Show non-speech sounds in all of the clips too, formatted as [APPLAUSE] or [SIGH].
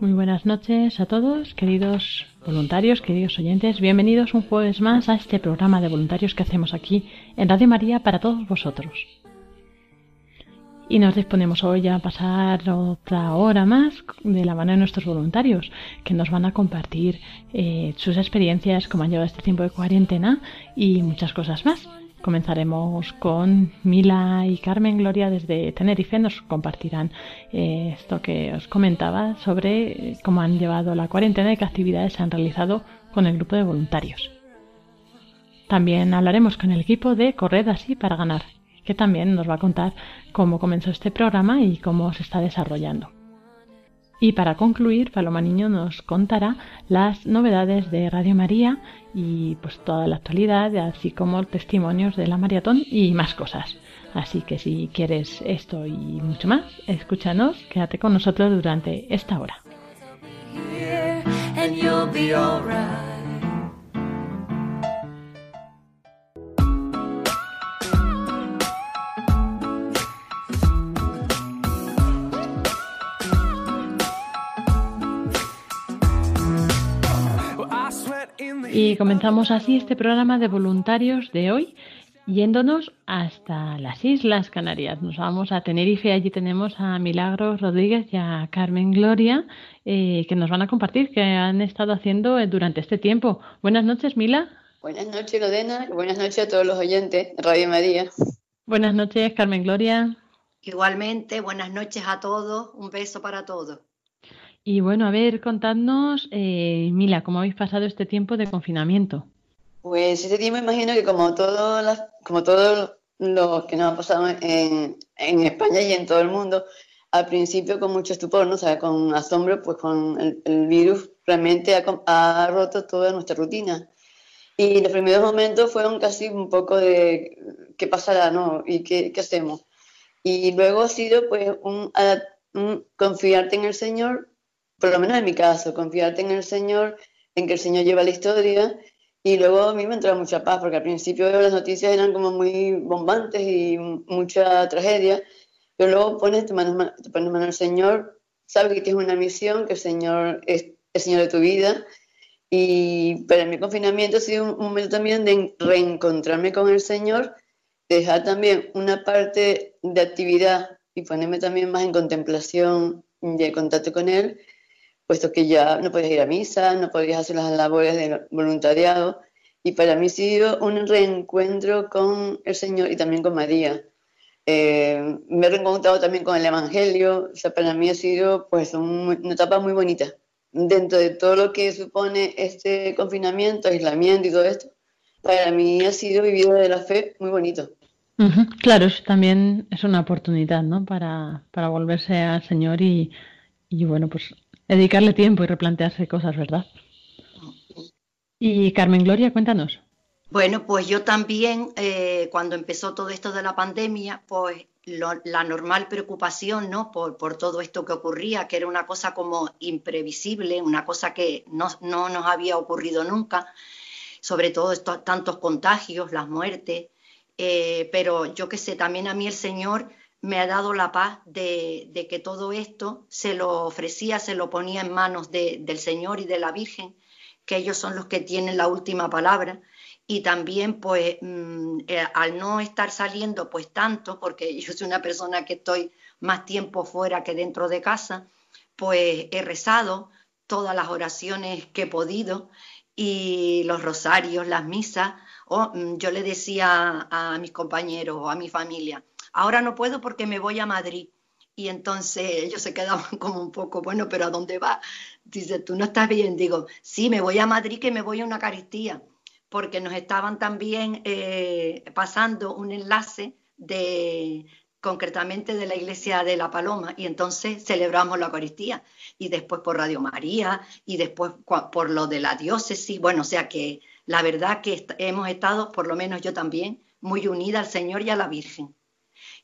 Muy buenas noches a todos, queridos voluntarios, queridos oyentes. Bienvenidos un jueves más a este programa de voluntarios que hacemos aquí en Radio María para todos vosotros. Y nos disponemos hoy a pasar otra hora más de la mano de nuestros voluntarios, que nos van a compartir eh, sus experiencias, cómo han llevado este tiempo de cuarentena y muchas cosas más. Comenzaremos con Mila y Carmen Gloria desde Tenerife. Nos compartirán eh, esto que os comentaba sobre eh, cómo han llevado la cuarentena y qué actividades se han realizado con el grupo de voluntarios. También hablaremos con el equipo de Corred así para ganar, que también nos va a contar cómo comenzó este programa y cómo se está desarrollando. Y para concluir, Paloma Niño nos contará las novedades de Radio María y pues toda la actualidad, así como testimonios de la maratón y más cosas. Así que si quieres esto y mucho más, escúchanos, quédate con nosotros durante esta hora. Y comenzamos así este programa de voluntarios de hoy, yéndonos hasta las Islas Canarias. Nos vamos a Tenerife, allí tenemos a Milagros Rodríguez y a Carmen Gloria, eh, que nos van a compartir qué han estado haciendo eh, durante este tiempo. Buenas noches, Mila. Buenas noches, Lorena, y buenas noches a todos los oyentes de Radio María. Buenas noches, Carmen Gloria. Igualmente, buenas noches a todos, un beso para todos. Y bueno, a ver, contadnos, eh, Mila, cómo habéis pasado este tiempo de confinamiento. Pues este tiempo imagino que como todos como todos los que nos han pasado en, en España y en todo el mundo, al principio con mucho estupor, ¿no? O sea, con asombro, pues con el, el virus realmente ha, ha roto toda nuestra rutina. Y los primeros momentos fueron casi un poco de qué pasará, ¿no? Y qué, qué hacemos. Y luego ha sido pues un, un confiarte en el Señor, por lo menos en mi caso, confiarte en el Señor, en que el Señor lleva la historia. Y luego a mí me entró mucha paz, porque al principio las noticias eran como muy bombantes y mucha tragedia, pero luego pones, te pones, ma- te pones mano al Señor, sabes que tienes una misión, que el Señor es el Señor de tu vida. Y para el confinamiento ha sido un momento también de reencontrarme con el Señor, dejar también una parte de actividad y ponerme también más en contemplación y en contacto con Él, puesto que ya no podías ir a misa, no podías hacer las labores de voluntariado. Y para mí ha sido un reencuentro con el Señor y también con María. Eh, me he reencontrado también con el Evangelio. O sea, para mí ha sido pues un- una etapa muy bonita. Dentro de todo lo que supone este confinamiento, aislamiento y todo esto, para mí ha sido vivir de la fe muy bonito. Claro, eso también es una oportunidad, ¿no? Para, para volverse al Señor y, y, bueno, pues dedicarle tiempo y replantearse cosas, ¿verdad? Y Carmen Gloria, cuéntanos. Bueno, pues yo también, eh, cuando empezó todo esto de la pandemia, pues la normal preocupación, ¿no? Por, por todo esto que ocurría, que era una cosa como imprevisible, una cosa que no, no nos había ocurrido nunca, sobre todo estos tantos contagios, las muertes, eh, pero yo qué sé, también a mí el Señor me ha dado la paz de, de que todo esto se lo ofrecía, se lo ponía en manos de- del Señor y de la Virgen, que ellos son los que tienen la última palabra. Y también, pues, mm, eh, al no estar saliendo, pues tanto, porque [LAUGHS] yo soy una persona que estoy más tiempo fuera que dentro de casa, pues he rezado todas las oraciones que he podido y los rosarios, las misas. O, mm, yo le decía a mis compañeros o a mi familia, ahora no puedo porque me voy a Madrid. Y entonces ellos se quedaban [LAUGHS] como un poco, bueno, pero ¿a dónde va? Dice, tú no estás bien. Digo, sí, me voy a Madrid que me voy a una caristía, porque nos estaban también eh, pasando un enlace de, concretamente de la iglesia de La Paloma, y entonces celebramos la Eucaristía, y después por Radio María, y después por lo de la diócesis, bueno, o sea que la verdad que hemos estado, por lo menos yo también, muy unida al Señor y a la Virgen.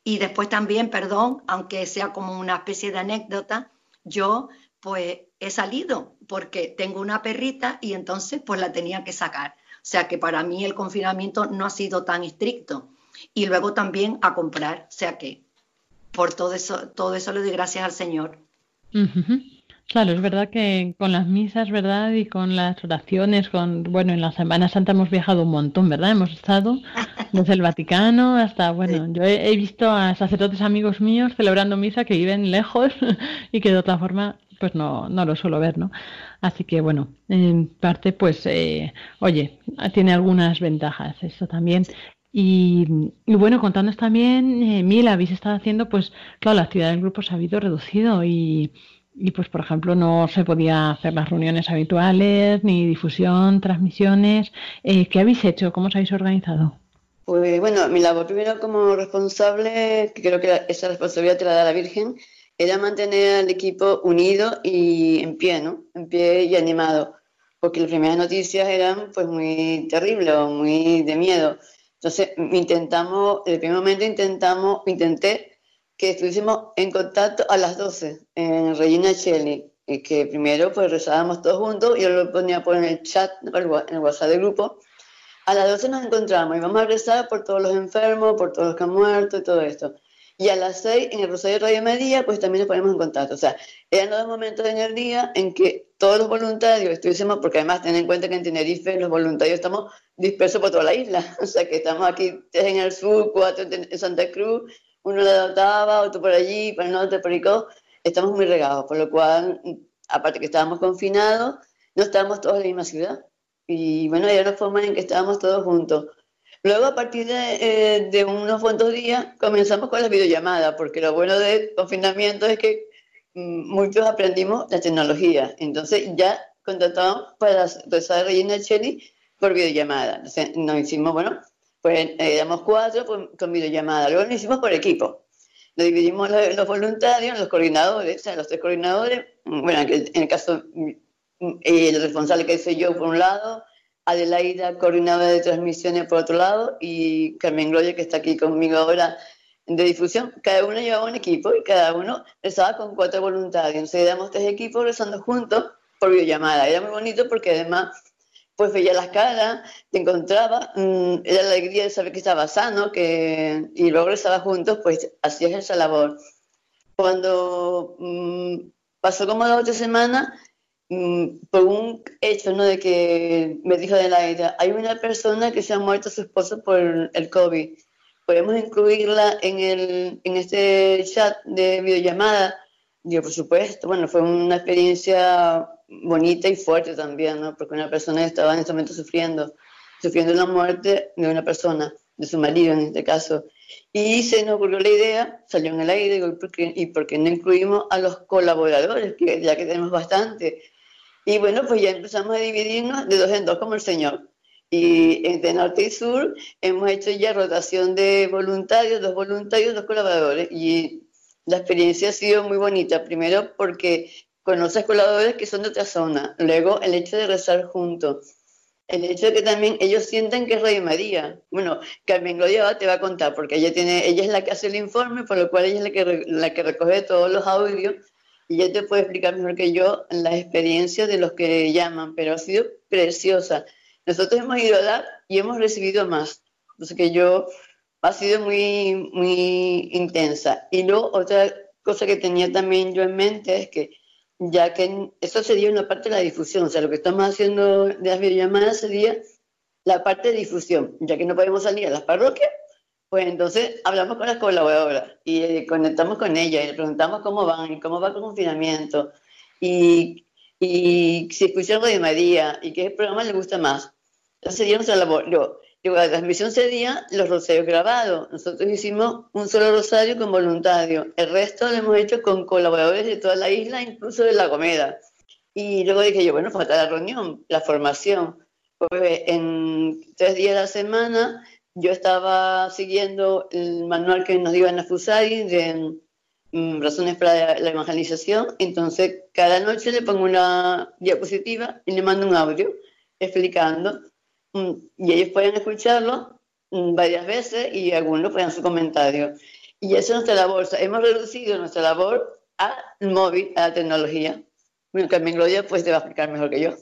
Y después también, perdón, aunque sea como una especie de anécdota, yo pues he salido porque tengo una perrita y entonces pues la tenía que sacar. O sea que para mí el confinamiento no ha sido tan estricto y luego también a comprar. O sea que por todo eso, todo eso le doy gracias al Señor. Claro, es verdad que con las misas, ¿verdad? Y con las oraciones, con, bueno, en la Semana Santa hemos viajado un montón, ¿verdad? Hemos estado [LAUGHS] desde el Vaticano hasta, bueno, yo he, visto a sacerdotes amigos míos celebrando misa que viven lejos [LAUGHS] y que de otra forma, pues no, no lo suelo ver, ¿no? Así que, bueno, en parte, pues, eh, oye, tiene algunas ventajas eso también. Y, bueno, contándonos también, eh, Mila, habéis estado haciendo, pues, claro, la actividad del grupo se ha habido reducido y, y, pues, por ejemplo, no se podía hacer las reuniones habituales, ni difusión, transmisiones. Eh, ¿Qué habéis hecho? ¿Cómo os habéis organizado? Pues bueno, mi labor primero como responsable, que creo que esa responsabilidad te la da la Virgen, era mantener al equipo unido y en pie, ¿no? En pie y animado, porque las primeras noticias eran pues muy terribles, muy de miedo. Entonces, intentamos, el primer momento intentamos, intenté que estuviésemos en contacto a las 12 en Regina Cheli, y que primero pues rezábamos todos juntos, yo lo ponía por en el chat, en el WhatsApp del grupo. A las 12 nos encontramos y vamos a rezar por todos los enfermos, por todos los que han muerto y todo esto. Y a las 6 en el Rosario de Radio Media, pues también nos ponemos en contacto. O sea, eran dos momentos en el día en que todos los voluntarios estuviésemos, porque además ten en cuenta que en Tenerife los voluntarios estamos dispersos por toda la isla. [LAUGHS] O sea, que estamos aquí en el sur, cuatro en Santa Cruz, uno de Otava, otro por allí, para el norte, por Icó. Estamos muy regados, por lo cual, aparte que estábamos confinados, no estábamos todos en la misma ciudad. Y bueno, era una forma en que estábamos todos juntos. Luego, a partir de, eh, unos cuantos días, comenzamos con las videollamadas, porque lo bueno del confinamiento es que mm, muchos aprendimos la tecnología. Entonces, ya contratamos para rezar Regina Cheli por videollamada. Entonces, nos hicimos, bueno, pues éramos cuatro pues, con videollamada. Luego lo hicimos por equipo. Nos dividimos los, voluntarios, los coordinadores, o sea, los tres coordinadores. Bueno, en el caso, mm, el responsable que soy yo por un lado, Adelaida, coordinadora de transmisiones por otro lado, y Carmen Gloria, que está aquí conmigo ahora de difusión. Cada uno llevaba un equipo y cada uno rezaba con cuatro voluntarios. Entonces éramos tres equipos rezando juntos por videollamada. Era muy bonito porque además pues veía las caras, te encontraba, mm, era la alegría de saber que estaba sano, que, y luego rezaba juntos, pues hacías esa labor. Cuando mm, pasó como dos o tres semanas, Mm, por un hecho, ¿no? De que me dijo de la idea, hay una persona que se ha muerto su esposo por el COVID. ¿Podemos incluirla en, el, en este chat de videollamada? Digo, por supuesto. Bueno, fue una experiencia bonita y fuerte también, ¿no? Porque una persona estaba en ese momento sufriendo, sufriendo la muerte de una persona, de su marido en este caso. Y se nos ocurrió la idea, salió en el aire, y ¿por qué, y no incluimos a los colaboradores? Que ya que tenemos bastante y bueno, pues ya empezamos a dividirnos de dos en dos como el Señor. Y entre norte y sur hemos hecho ya rotación de voluntarios, dos voluntarios, dos colaboradores. Y la experiencia ha sido muy bonita. Primero porque conoces colaboradores que son de otra zona. Luego el hecho de rezar juntos. El hecho de que también ellos sienten que es Rey María. Bueno, Carmen Gloria te va a contar, porque ella, tiene, ella es la que hace el informe, por lo cual ella es la que, la que recoge todos los audios y ella te puede explicar mejor que yo la experiencia de los que llaman, pero ha sido preciosa. Nosotros hemos ido a dar y hemos recibido más. Entonces que yo ha sido muy, muy intensa. Y luego otra cosa que tenía también yo en mente es que ya que eso sería una parte de la difusión, o sea, lo que estamos haciendo de las videollamadas sería la parte de difusión, ya que no podemos salir a las parroquias, Pues entonces hablamos con las colaboradoras y eh, conectamos con ellas y le preguntamos cómo van y cómo va el confinamiento y, y si escucharon de María y qué programa les gusta más. Entonces sería nuestra labor. Yo, la transmisión sería los rosarios grabados. Nosotros hicimos un solo rosario con voluntarios. El resto lo hemos hecho con colaboradores de toda la isla, incluso de La Gomera. Y luego dije yo, bueno, falta la reunión, la formación. Pues en tres días de la semana yo estaba siguiendo el manual que nos dio Ana Fusari de mm, razones para la evangelización. Entonces, cada noche le pongo una diapositiva y le mando un audio explicando. Mm, y ellos pueden escucharlo mm, varias veces y algunos pueden su comentario. Y eso es nuestra labor. hemos reducido nuestra labor al móvil, a la tecnología. Bueno, Carmen Gloria pues te va a explicar mejor que yo.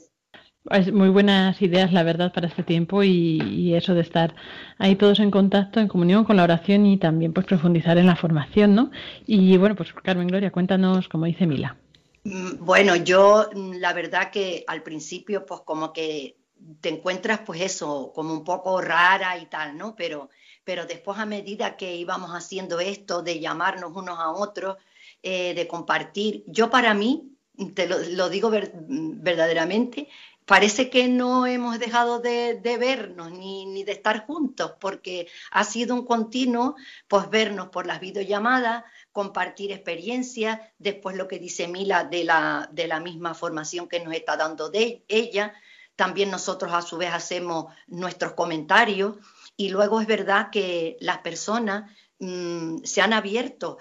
Es muy buenas ideas, la verdad, para este tiempo y, eso de estar ahí todos en contacto, en comunión con la oración y también pues profundizar en la formación, ¿no? Y bueno, pues Carmen Gloria, cuéntanos, como dice Mila. Mm, bueno, yo la verdad que al principio pues como que te encuentras pues eso, como un poco rara y tal, ¿no? Pero, pero después a medida que íbamos haciendo esto, de llamarnos unos a otros, eh, de compartir, yo para mí, te lo, digo verdaderamente, parece que no hemos dejado de, vernos ni, de estar juntos, porque ha sido un continuo, pues vernos por las videollamadas, compartir experiencias, después lo que dice Mila de la, de la misma formación que nos está dando de ella, también nosotros a su vez hacemos nuestros comentarios. Y luego es verdad que las personas mm, se han abierto,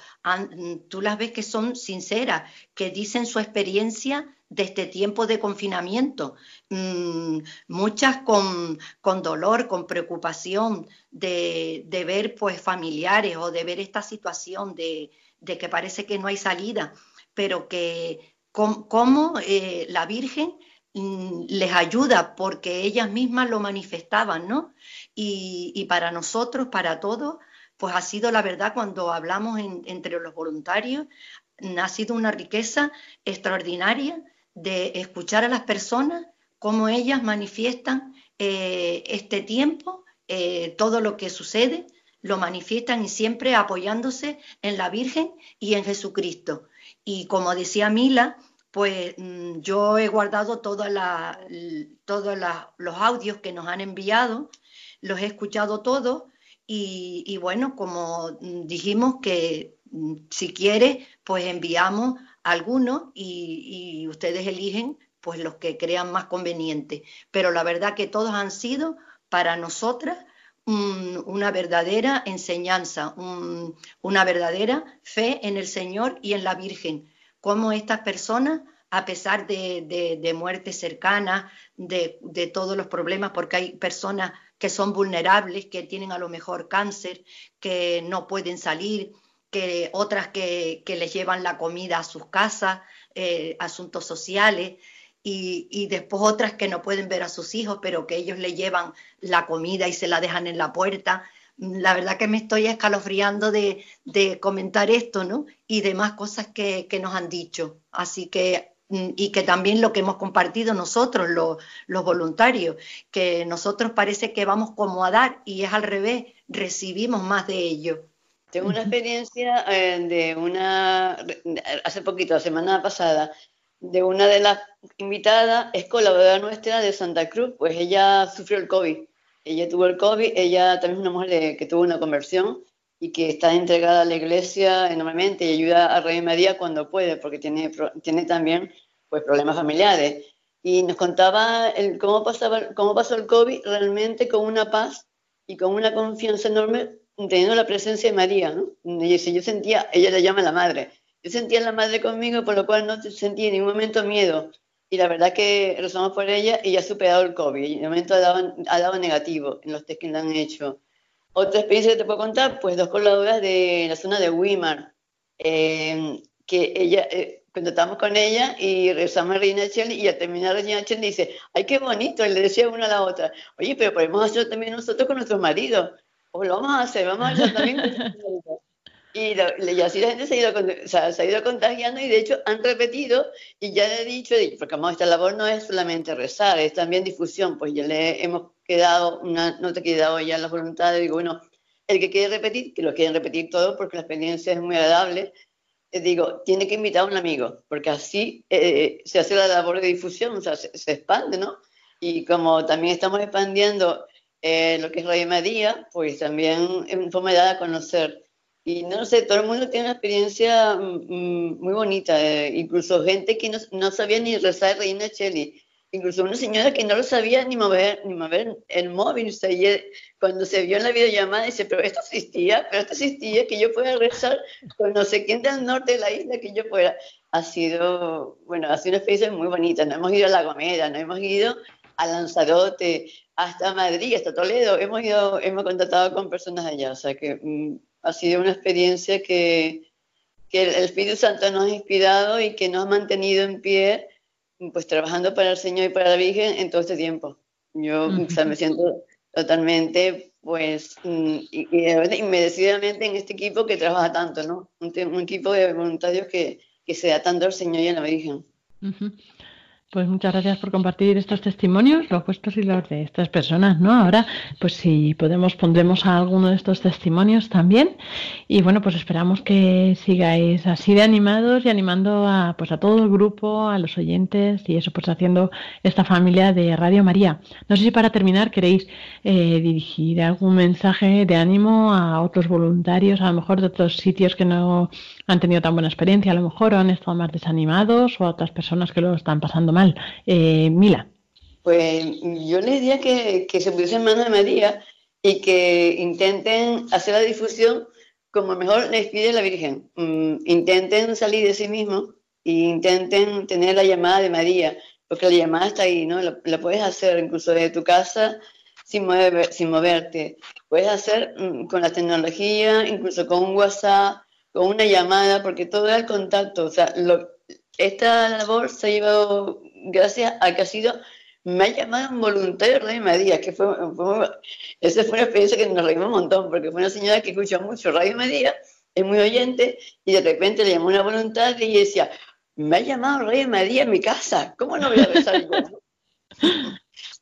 tú las ves que son sinceras, que dicen su experiencia de este tiempo de confinamiento, mm, muchas con, dolor, con preocupación de, ver pues familiares o de ver esta situación de, que parece que no hay salida, pero que como eh, la Virgen mm, les ayuda porque ellas mismas lo manifestaban, ¿no? Y, para nosotros, para todos, pues ha sido la verdad cuando hablamos entre los voluntarios, ha sido una riqueza extraordinaria de escuchar a las personas, cómo ellas manifiestan eh, este tiempo, eh, todo lo que sucede, lo manifiestan y siempre apoyándose en la Virgen y en Jesucristo. Y como decía Mila, pues mm, yo he guardado todos los audios que nos han enviado, los he escuchado todos y, bueno, como dijimos que mm, si quiere, pues enviamos algunos y, ustedes eligen pues los que crean más conveniente. Pero la verdad que todos han sido para nosotras una verdadera enseñanza, una verdadera fe en el Señor y en la Virgen. Cómo estas personas, a pesar de, de, muertes cercanas, de, de todos los problemas, porque hay personas que son vulnerables, que tienen a lo mejor cáncer, que no pueden salir, que otras que, les llevan la comida a sus casas, eh, asuntos sociales, y, después otras que no pueden ver a sus hijos, pero que ellos le llevan la comida y se la dejan en la puerta. La verdad que me estoy escalofriando de, comentar esto, ¿no? Y demás cosas que, nos han dicho. Así que mm, y que también lo que hemos compartido nosotros, los, los, voluntarios, que nosotros parece que vamos como a dar y es al revés, recibimos más de ello. Tengo una experiencia eh, de una, hace poquito, la semana pasada, de una de las invitadas, es colaboradora nuestra de Santa Cruz, pues ella sufrió el COVID. Ella tuvo el COVID, ella también es una mujer que tuvo una conversión y que está entregada a la iglesia enormemente y ayuda a Rey María cuando puede, porque tiene, tiene también pues, problemas familiares. Y nos contaba el, cómo, pasaba, cómo pasó el COVID realmente con una paz y con una confianza enorme teniendo la presencia de María, ¿no? Y dice, yo sentía, ella le llama la madre, yo sentía la madre conmigo, por lo cual no sentí en ningún momento miedo. Y la verdad que rezamos por ella y ya ha superado el COVID. Y de momento ha dado, ha dado negativo en los test que le han hecho. Otra experiencia que te puedo contar, pues dos colaboradoras de la zona de Weimar, eh, que ella, eh, estábamos con ella y rezamos a Reina Chel y al terminar Reina Chel dice, ay, qué bonito, y le decía una a la otra, oye, pero podemos hacerlo también nosotros con nuestros maridos pues lo vamos a hacer, vamos a hacer también. Y, así la gente se ha, ido, se ha ido contagiando y de hecho han repetido y ya he dicho, porque como esta labor no es solamente rezar, es también difusión, pues ya le hemos quedado, una nota que he dado ya las voluntades, digo, bueno, el que quiere repetir, que lo quieren repetir todo porque la experiencia es muy agradable, eh, digo, tiene que invitar a un amigo, porque así eh, se hace la labor de difusión, o sea, se, expande, ¿no? Y como también estamos expandiendo eh, lo que es Radio María, pues también es forma de dar a conocer. Y no sé, todo el mundo tiene una experiencia mm, mm, muy bonita, incluso gente que no, no, sabía ni rezar Reina Cheli, incluso una señora que no lo sabía ni mover, ni mover el móvil. cuando se vio en la videollamada, dice, pero esto existía, pero esto existía, que yo pueda rezar con no sé quién del norte de la isla, que yo pueda. Ha sido, bueno, ha sido una experiencia muy bonita. No hemos ido a La Gomera, no hemos ido a Lanzarote, hasta Madrid, hasta Toledo. Hemos ido, hemos contactado con personas allá. O sea que mm, ha sido una experiencia que, que el Espíritu Santo nos ha inspirado y que nos ha mantenido en pie pues trabajando para el Señor y para la Virgen en todo este tiempo. Yo me siento totalmente, pues, mm, y, inmerecidamente en este equipo que trabaja tanto, ¿no? Un, equipo de voluntarios que, que se da tanto al Señor y a la Virgen. Pues muchas gracias por compartir estos testimonios, los vuestros y los de estas personas, ¿no? Ahora, pues si podemos, pondremos a alguno de estos testimonios también. Y bueno, pues esperamos que sigáis así de animados y animando a, pues a todo el grupo, a los oyentes y eso, pues haciendo esta familia de Radio María. No sé si para terminar queréis eh, dirigir algún mensaje de ánimo a otros voluntarios, a lo mejor de otros sitios que no han tenido tan buena experiencia, a lo mejor han estado más desanimados o a otras personas que lo están pasando mal. Eh, Mila. Pues yo les diría que, se pusiesen en manos de María y que intenten hacer la difusión como mejor les pide la Virgen. Mm, intenten salir de sí mismos e intenten tener la llamada de María, porque la llamada está ahí, ¿no? La, puedes hacer incluso desde tu casa sin, sin moverte. Puedes hacer mm, con la tecnología, incluso con un WhatsApp, con una llamada, porque todo el contacto. O sea, esta labor se ha llevado gracias a que ha sido, me ha llamado un voluntario Radio María, que fue, esa fue una experiencia que nos reímos un montón, porque fue una señora que escucha mucho Radio María, es muy oyente, y de repente le llamó una voluntaria y decía, me ha llamado Radio María en mi casa, ¿cómo no voy a besar yo? [LAUGHS]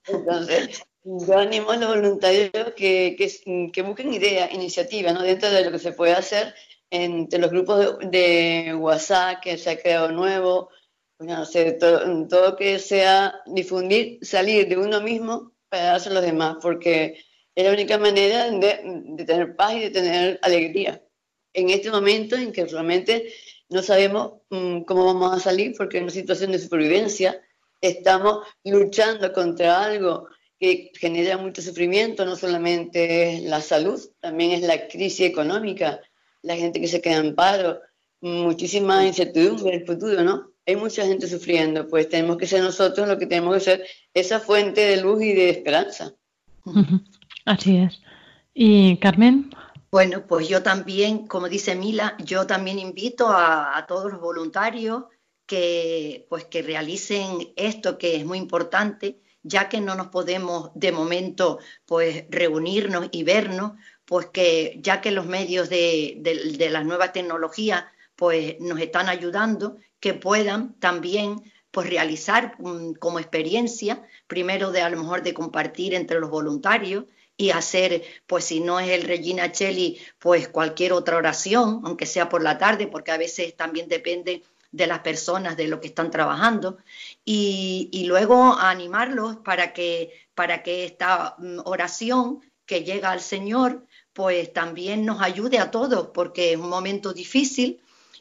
Entonces, yo animo a los voluntarios que, que, que busquen ideas, iniciativas, ¿no? dentro de lo que se puede hacer entre los grupos de, WhatsApp que se ha creado nuevo, no sé, todo, todo, que sea difundir, salir de uno mismo para darse a los demás, porque es la única manera de, tener paz y de tener alegría. En este momento en que realmente no sabemos mm, cómo vamos a salir, porque en una situación de supervivencia estamos luchando contra algo que genera mucho sufrimiento, no solamente la salud, también es la crisis económica, la gente que se queda en paro, muchísima incertidumbre del futuro, ¿no? Hay mucha gente sufriendo, pues tenemos que ser nosotros lo que tenemos que ser esa fuente de luz y de esperanza. [LAUGHS] Así es. ¿Y Carmen? Bueno, pues yo también, como dice Mila, yo también invito a, a todos los voluntarios que, pues, que realicen esto que es muy importante, ya que no nos podemos de momento pues reunirnos y vernos, pues que ya que los medios de, de, las nuevas tecnologías pues nos están ayudando, que puedan también pues realizar mm, como experiencia, primero de a lo mejor de compartir entre los voluntarios y hacer, pues si no es el Regina Cheli, pues cualquier otra oración, aunque sea por la tarde, porque a veces también depende de las personas, de lo que están trabajando, y, y luego animarlos para que, para que esta mm, oración que llega al Señor, pues también nos ayude a todos, porque es un momento difícil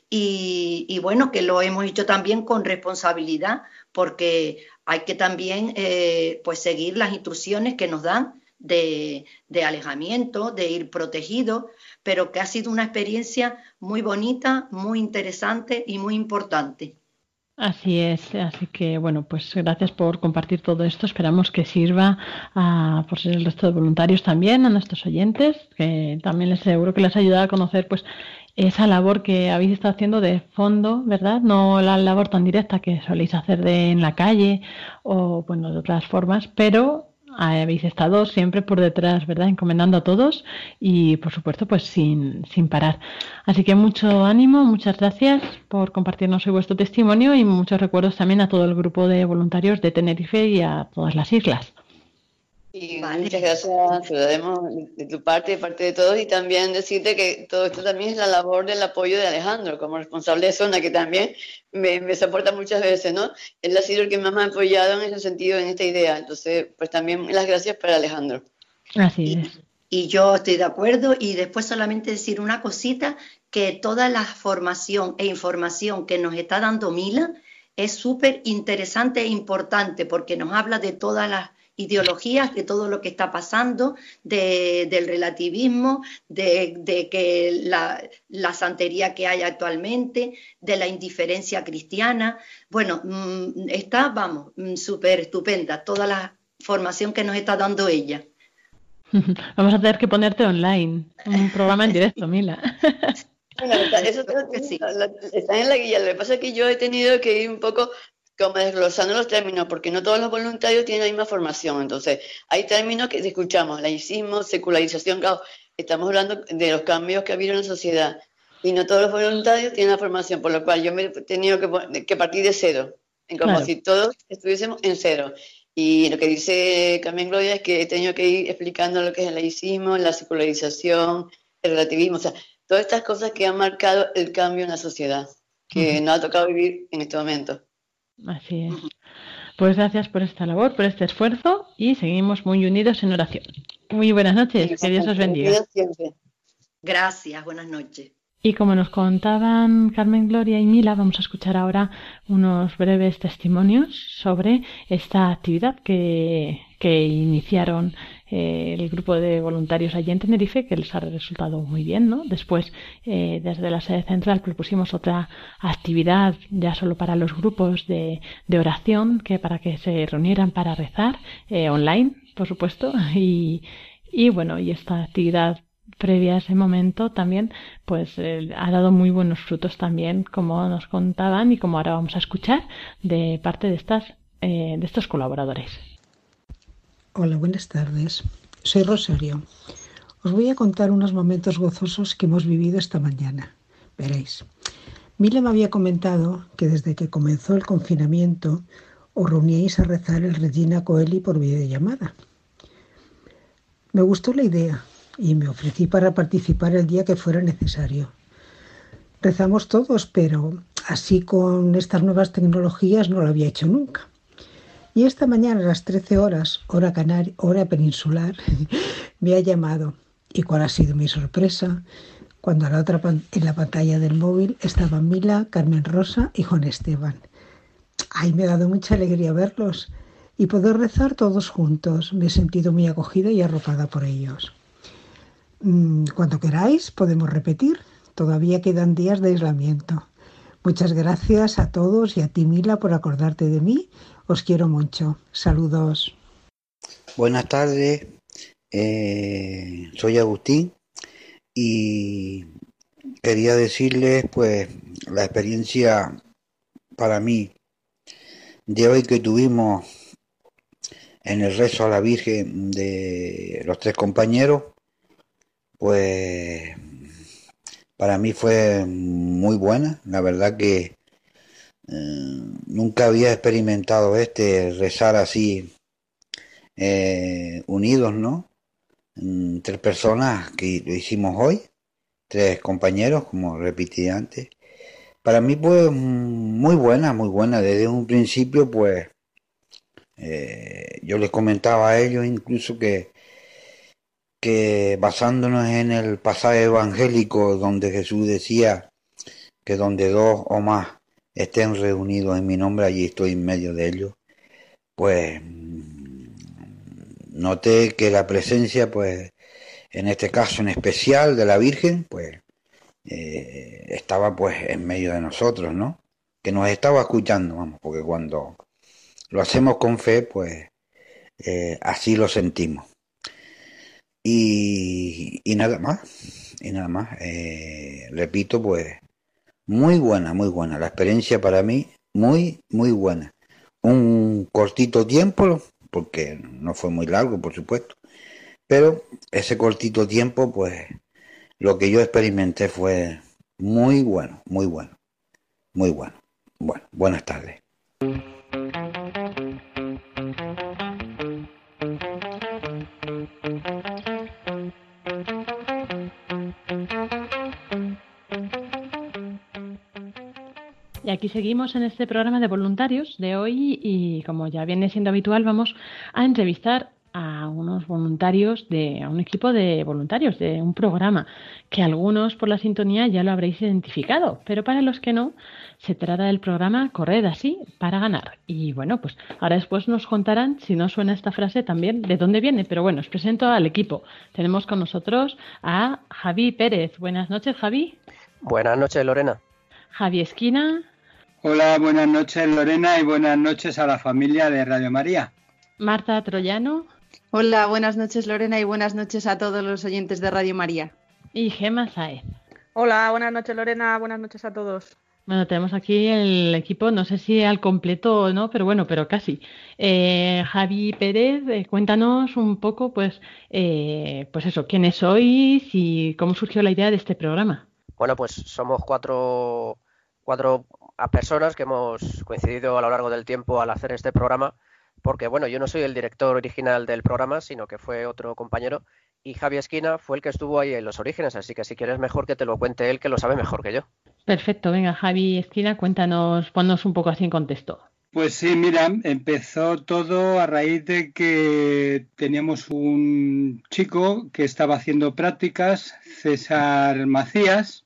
y, bueno, que lo hemos hecho también con responsabilidad, porque hay que también eh, pues seguir las instrucciones que nos dan de, de, alejamiento, de ir protegido, pero que ha sido una experiencia muy bonita, muy interesante y muy importante. Así es, así que bueno, pues gracias por compartir todo esto. Esperamos que sirva a por el resto de voluntarios también, a nuestros oyentes, que también les seguro que les ayuda a conocer pues esa labor que habéis estado haciendo de fondo, ¿verdad? No la labor tan directa que soléis hacer de en la calle o bueno, de otras formas, pero habéis estado siempre por detrás, ¿verdad? Encomendando a todos y, por supuesto, pues sin, sin parar. Así que mucho ánimo, muchas gracias por compartirnos hoy vuestro testimonio y muchos recuerdos también a todo el grupo de voluntarios de Tenerife y a todas las islas. Y muchas gracias, ciudademos de tu parte, de parte de todos, y también decirte que todo esto también es la labor del apoyo de Alejandro, como responsable de zona, que también me, me soporta muchas veces, ¿no? Él ha sido el que más me ha apoyado en ese sentido, en esta idea. Entonces, pues también las gracias para Alejandro. Así es. Y yo estoy de acuerdo y después solamente decir una cosita, que toda la formación e información que nos está dando Mila es súper interesante e importante porque nos habla de todas las ideologías, de todo lo que está pasando, del relativismo, de, que la, santería que hay actualmente, de la indiferencia cristiana. Bueno, mm, está, vamos, mm, súper estupenda toda la formación que nos está dando ella. [LAUGHS] Vamos a tener que ponerte online, un programa en directo, Mila. [LAUGHS] Bueno, eso está en la guía. Lo que pasa es que yo he tenido que ir un poco como desglosando los términos, porque no todos los voluntarios tienen la misma formación. Entonces, hay términos que escuchamos, laicismo, secularización, claro, estamos hablando de los cambios que ha habido en la sociedad. Y no todos los voluntarios tienen la formación, por lo cual yo me he tenido que, partir de cero, en como si todos estuviésemos en cero. Y lo que dice Carmen Gloria es que he tenido que ir explicando lo que es el laicismo, la secularización, el relativismo, o sea, todas estas cosas que han marcado el cambio en la sociedad, que nos ha tocado vivir en este momento. Así es. Pues gracias por esta labor, por este esfuerzo y seguimos muy unidos en oración. Muy buenas noches, que Dios os bendiga. Gracias, buenas noches. Y como nos contaban Carmen Gloria y Mila, vamos a escuchar ahora unos breves testimonios sobre esta actividad que, que iniciaron eh, el grupo de voluntarios allí en Tenerife, que les ha resultado muy bien, ¿no? Después, eh, desde la sede central, propusimos otra actividad ya solo para los grupos de, de oración, que para que se reunieran para rezar, eh, online, por supuesto, [LAUGHS] y, bueno, y esta actividad previa a ese momento también pues ha dado muy buenos frutos también como nos contaban y como ahora vamos a escuchar de parte de estas eh, de estos colaboradores hola buenas tardes. Soy Rosario. Os voy a contar unos momentos gozosos que hemos vivido esta mañana. Veréis. Mila me había comentado que desde que comenzó el confinamiento os reuníais a rezar el Regina Coeli por videollamada. Me gustó la idea y me ofrecí para participar el día que fuera necesario. Rezamos todos, pero así con estas nuevas tecnologías no lo había hecho nunca. Y esta mañana a las 13 horas, hora, canaria, hora peninsular, [LAUGHS] me ha llamado. ¿Y cuál ha sido mi sorpresa? Cuando en la pantalla del móvil estaban Mila, Carmen Rosa y Juan Esteban. Ay, me ha dado mucha alegría verlos y poder rezar todos juntos. Me he sentido muy acogida y arropada por ellos. Mm, cuando queráis podemos repetir. Todavía quedan días de aislamiento. Muchas gracias a todos y a ti, Mila, por acordarte de mí. Os quiero mucho. Saludos. Buenas tardes. Eh, soy Agustín y quería decirles, pues, la experiencia para mí de hoy que tuvimos en el rezo a la Virgen de los tres compañeros pues para mí fue muy buena. La verdad que eh, nunca había experimentado este rezar así eh, unidos, ¿no? Tres personas que lo hicimos hoy, tres compañeros, como repetí antes. Para mí fue muy buena, muy buena. Desde un principio, pues, eh, yo les comentaba a ellos incluso que que basándonos en el pasaje evangélico donde Jesús decía que donde dos o más estén reunidos en mi nombre, allí estoy en medio de ellos, pues noté que la presencia, pues, en este caso en especial de la Virgen, pues, eh, estaba pues en medio de nosotros, ¿no? Que nos estaba escuchando, vamos, porque cuando lo hacemos con fe, pues eh, así lo sentimos. Y, nada más, y nada más. Eh, repito, pues, muy buena, muy buena. La experiencia para mí, muy, muy buena. Un cortito tiempo, porque no fue muy largo, por supuesto. Pero ese cortito tiempo, pues, lo que yo experimenté fue muy bueno, muy bueno, muy bueno. Bueno, buenas tardes. Aquí seguimos en este programa de voluntarios de hoy y como ya viene siendo habitual vamos a entrevistar a unos voluntarios de a un equipo de voluntarios de un programa que algunos por la sintonía ya lo habréis identificado, pero para los que no se trata del programa Corred así para ganar. Y bueno, pues ahora después nos contarán si no suena esta frase también de dónde viene, pero bueno, os presento al equipo. Tenemos con nosotros a Javi Pérez. Buenas noches, Javi. Buenas noches, Lorena. Javi Esquina. Hola, buenas noches Lorena y buenas noches a la familia de Radio María. Marta Troyano. Hola, buenas noches Lorena y buenas noches a todos los oyentes de Radio María. Y Gema Saez. Hola, buenas noches Lorena, buenas noches a todos. Bueno, tenemos aquí el equipo, no sé si al completo o no, pero bueno, pero casi. Eh, Javi Pérez, eh, cuéntanos un poco, pues, eh, pues eso, quiénes sois y cómo surgió la idea de este programa. Bueno, pues somos cuatro, cuatro a personas que hemos coincidido a lo largo del tiempo al hacer este programa, porque bueno, yo no soy el director original del programa, sino que fue otro compañero, y Javi Esquina fue el que estuvo ahí en los orígenes, así que si quieres mejor que te lo cuente él, que lo sabe mejor que yo. Perfecto, venga Javi Esquina, cuéntanos, ponnos un poco así en contexto. Pues sí, mira, empezó todo a raíz de que teníamos un chico que estaba haciendo prácticas, César Macías,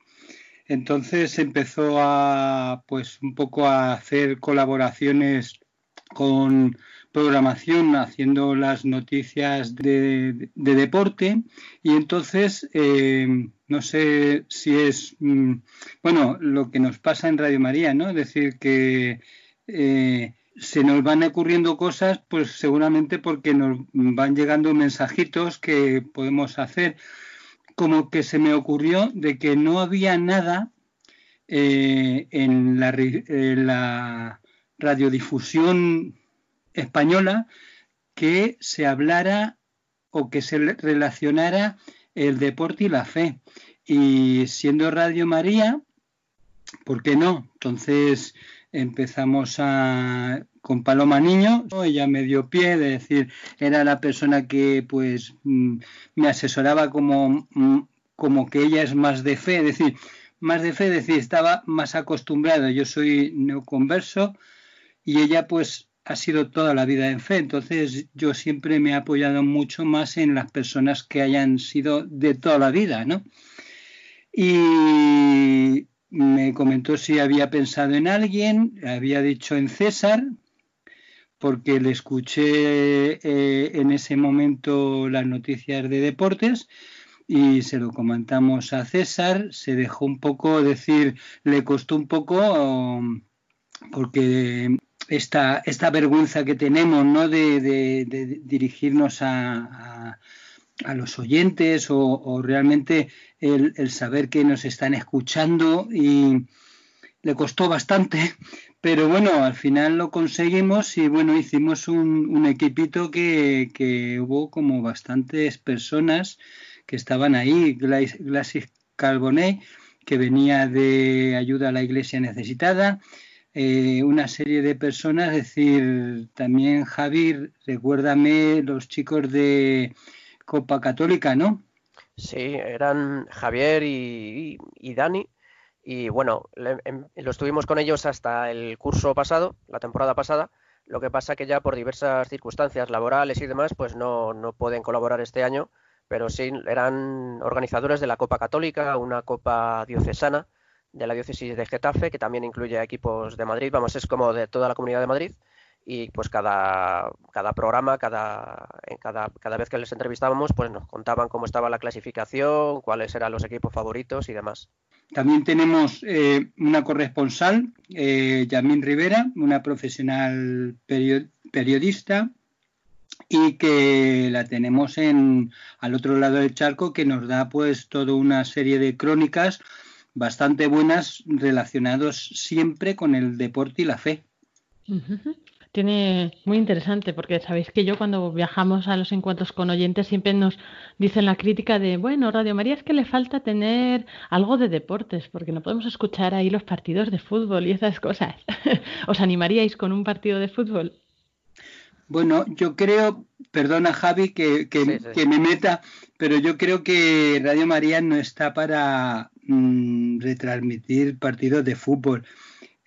entonces empezó a, pues, un poco a hacer colaboraciones con programación, haciendo las noticias de, deporte. Y entonces, eh, no sé si es, mm, bueno, lo que nos pasa en Radio María, ¿no? Es decir, que eh, se nos van ocurriendo cosas, pues seguramente porque nos van llegando mensajitos que podemos hacer como que se me ocurrió de que no había nada eh, en, la, radiodifusión española que se hablara o que se relacionara el deporte y la fe. Y siendo Radio María, ¿por qué no? Entonces empezamos a con Paloma Niño, ella me dio pie, de decir, era la persona que pues mm, me asesoraba como, mm, como que ella es más de fe, decir, más de fe, es decir, estaba más acostumbrado, yo soy neoconverso y ella pues ha sido toda la vida en fe, entonces yo siempre me he apoyado mucho más en las personas que hayan sido de toda la vida, ¿no? Y me comentó si había pensado en alguien, había dicho en César, porque le escuché eh, en ese momento las noticias de deportes y se lo comentamos a César, se dejó un poco decir, le costó un poco um, porque esta, esta vergüenza que tenemos ¿no? de, dirigirnos a, a, los oyentes o, realmente el, el, saber que nos están escuchando y le costó bastante, pero bueno, al final lo conseguimos y bueno, hicimos un, equipito que, hubo como bastantes personas que estaban ahí. Glasis Calbonet, que venía de ayuda a la iglesia necesitada. Eh, una serie de personas, es decir, también Javier, recuérdame los chicos de Copa Católica, ¿no? Sí, eran Javier y Dani y bueno, em, lo estuvimos con ellos hasta el curso pasado, la temporada pasada. Lo que pasa que ya por diversas circunstancias laborales y demás, pues no, no pueden colaborar este año, pero sí eran organizadores de la Copa Católica, una Copa diocesana de la diócesis de Getafe, que también incluye equipos de Madrid, vamos, es como de toda la comunidad de Madrid y pues cada, cada programa, cada, cada, cada vez que les entrevistábamos, pues nos contaban cómo estaba la clasificación, cuáles eran los equipos favoritos y demás. También tenemos eh, una corresponsal, eh, Yamín Rivera, una profesional periodista y que la tenemos en al otro lado del charco que nos da pues toda una serie de crónicas bastante buenas relacionados siempre con el deporte y la fe tiene muy interesante porque sabéis que yo cuando viajamos a los encuentros con oyentes siempre nos dicen la crítica de, bueno, Radio María es que le falta tener algo de deportes porque no podemos escuchar ahí los partidos de fútbol y esas cosas. [LAUGHS] ¿Os animaríais con un partido de fútbol? Bueno, yo creo, perdona Javi que, que, me meta, pero yo creo que Radio María no está para mm, retransmitir partidos de fútbol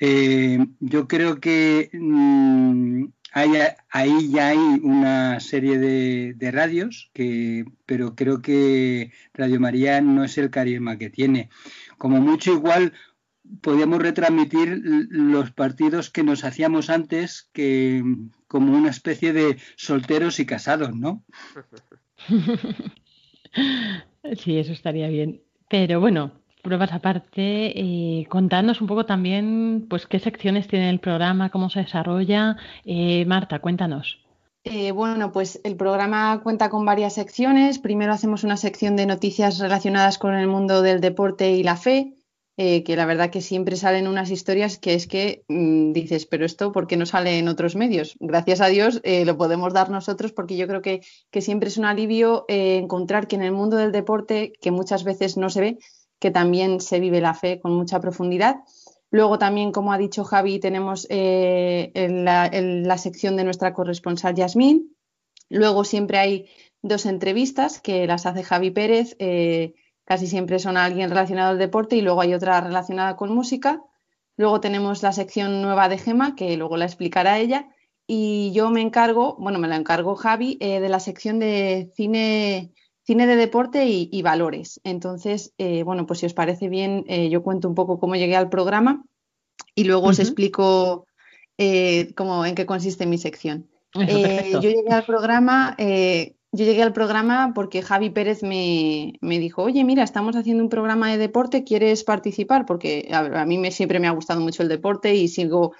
Eh, yo creo que mm, ahí ya hay una serie de, radios, que, pero creo que Radio María no es el carisma que tiene. Como mucho igual podíamos retransmitir los partidos que nos hacíamos antes, que como una especie de solteros y casados, ¿no? [LAUGHS] Sí, eso estaría bien. Pero bueno, pruebas aparte, eh, contarnos un poco también, pues, qué secciones tiene el programa, cómo se desarrolla. Eh, Marta, cuéntanos. Eh, bueno, pues el programa cuenta con varias secciones. Primero hacemos una sección de noticias relacionadas con el mundo del deporte y la fe, que la verdad que siempre salen unas historias que es que mm, dices, pero esto, ¿por qué no sale en otros medios? Gracias a Dios lo podemos dar nosotros porque yo creo que, que siempre es un alivio encontrar que en el mundo del deporte, que muchas veces no se ve, que también se vive la fe con mucha profundidad. Luego también, como ha dicho Javi, tenemos eh, en, la, sección de nuestra corresponsal Yasmín. Luego siempre hay dos entrevistas que las hace Javi Pérez, eh, casi siempre son a alguien relacionado al deporte y luego hay otra relacionada con música. Luego tenemos la sección nueva de Gema, que luego la explicará ella. Y yo me encargo, bueno, me la encargo Javi, eh, de la sección de cine cine de deporte y, valores. Entonces, eh, bueno, pues si os parece bien, eh, yo cuento un poco cómo llegué al programa y luego os explico eh, cómo, en qué consiste mi sección. [LAUGHS] yo llegué al programa, yo llegué al programa porque Javi Pérez me, dijo, oye, mira, estamos haciendo un programa de deporte, ¿quieres participar? Porque a, mí me, siempre me ha gustado mucho el deporte y sigo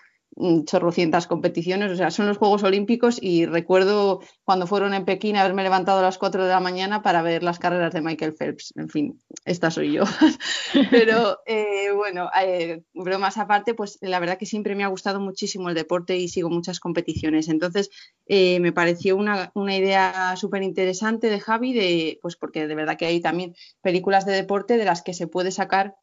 chorrocientas competiciones, o sea, son los Juegos Olímpicos y recuerdo cuando fueron en Pekín haberme levantado a las 4 de la mañana para ver las carreras de Michael Phelps. En fin, esta soy yo. [LAUGHS] Pero eh, bueno, eh, bromas aparte, pues la verdad que siempre me ha gustado muchísimo el deporte y sigo muchas competiciones. Entonces, eh, me pareció una, una idea súper interesante de Javi, de, pues porque de verdad que hay también películas de deporte de las que se puede sacar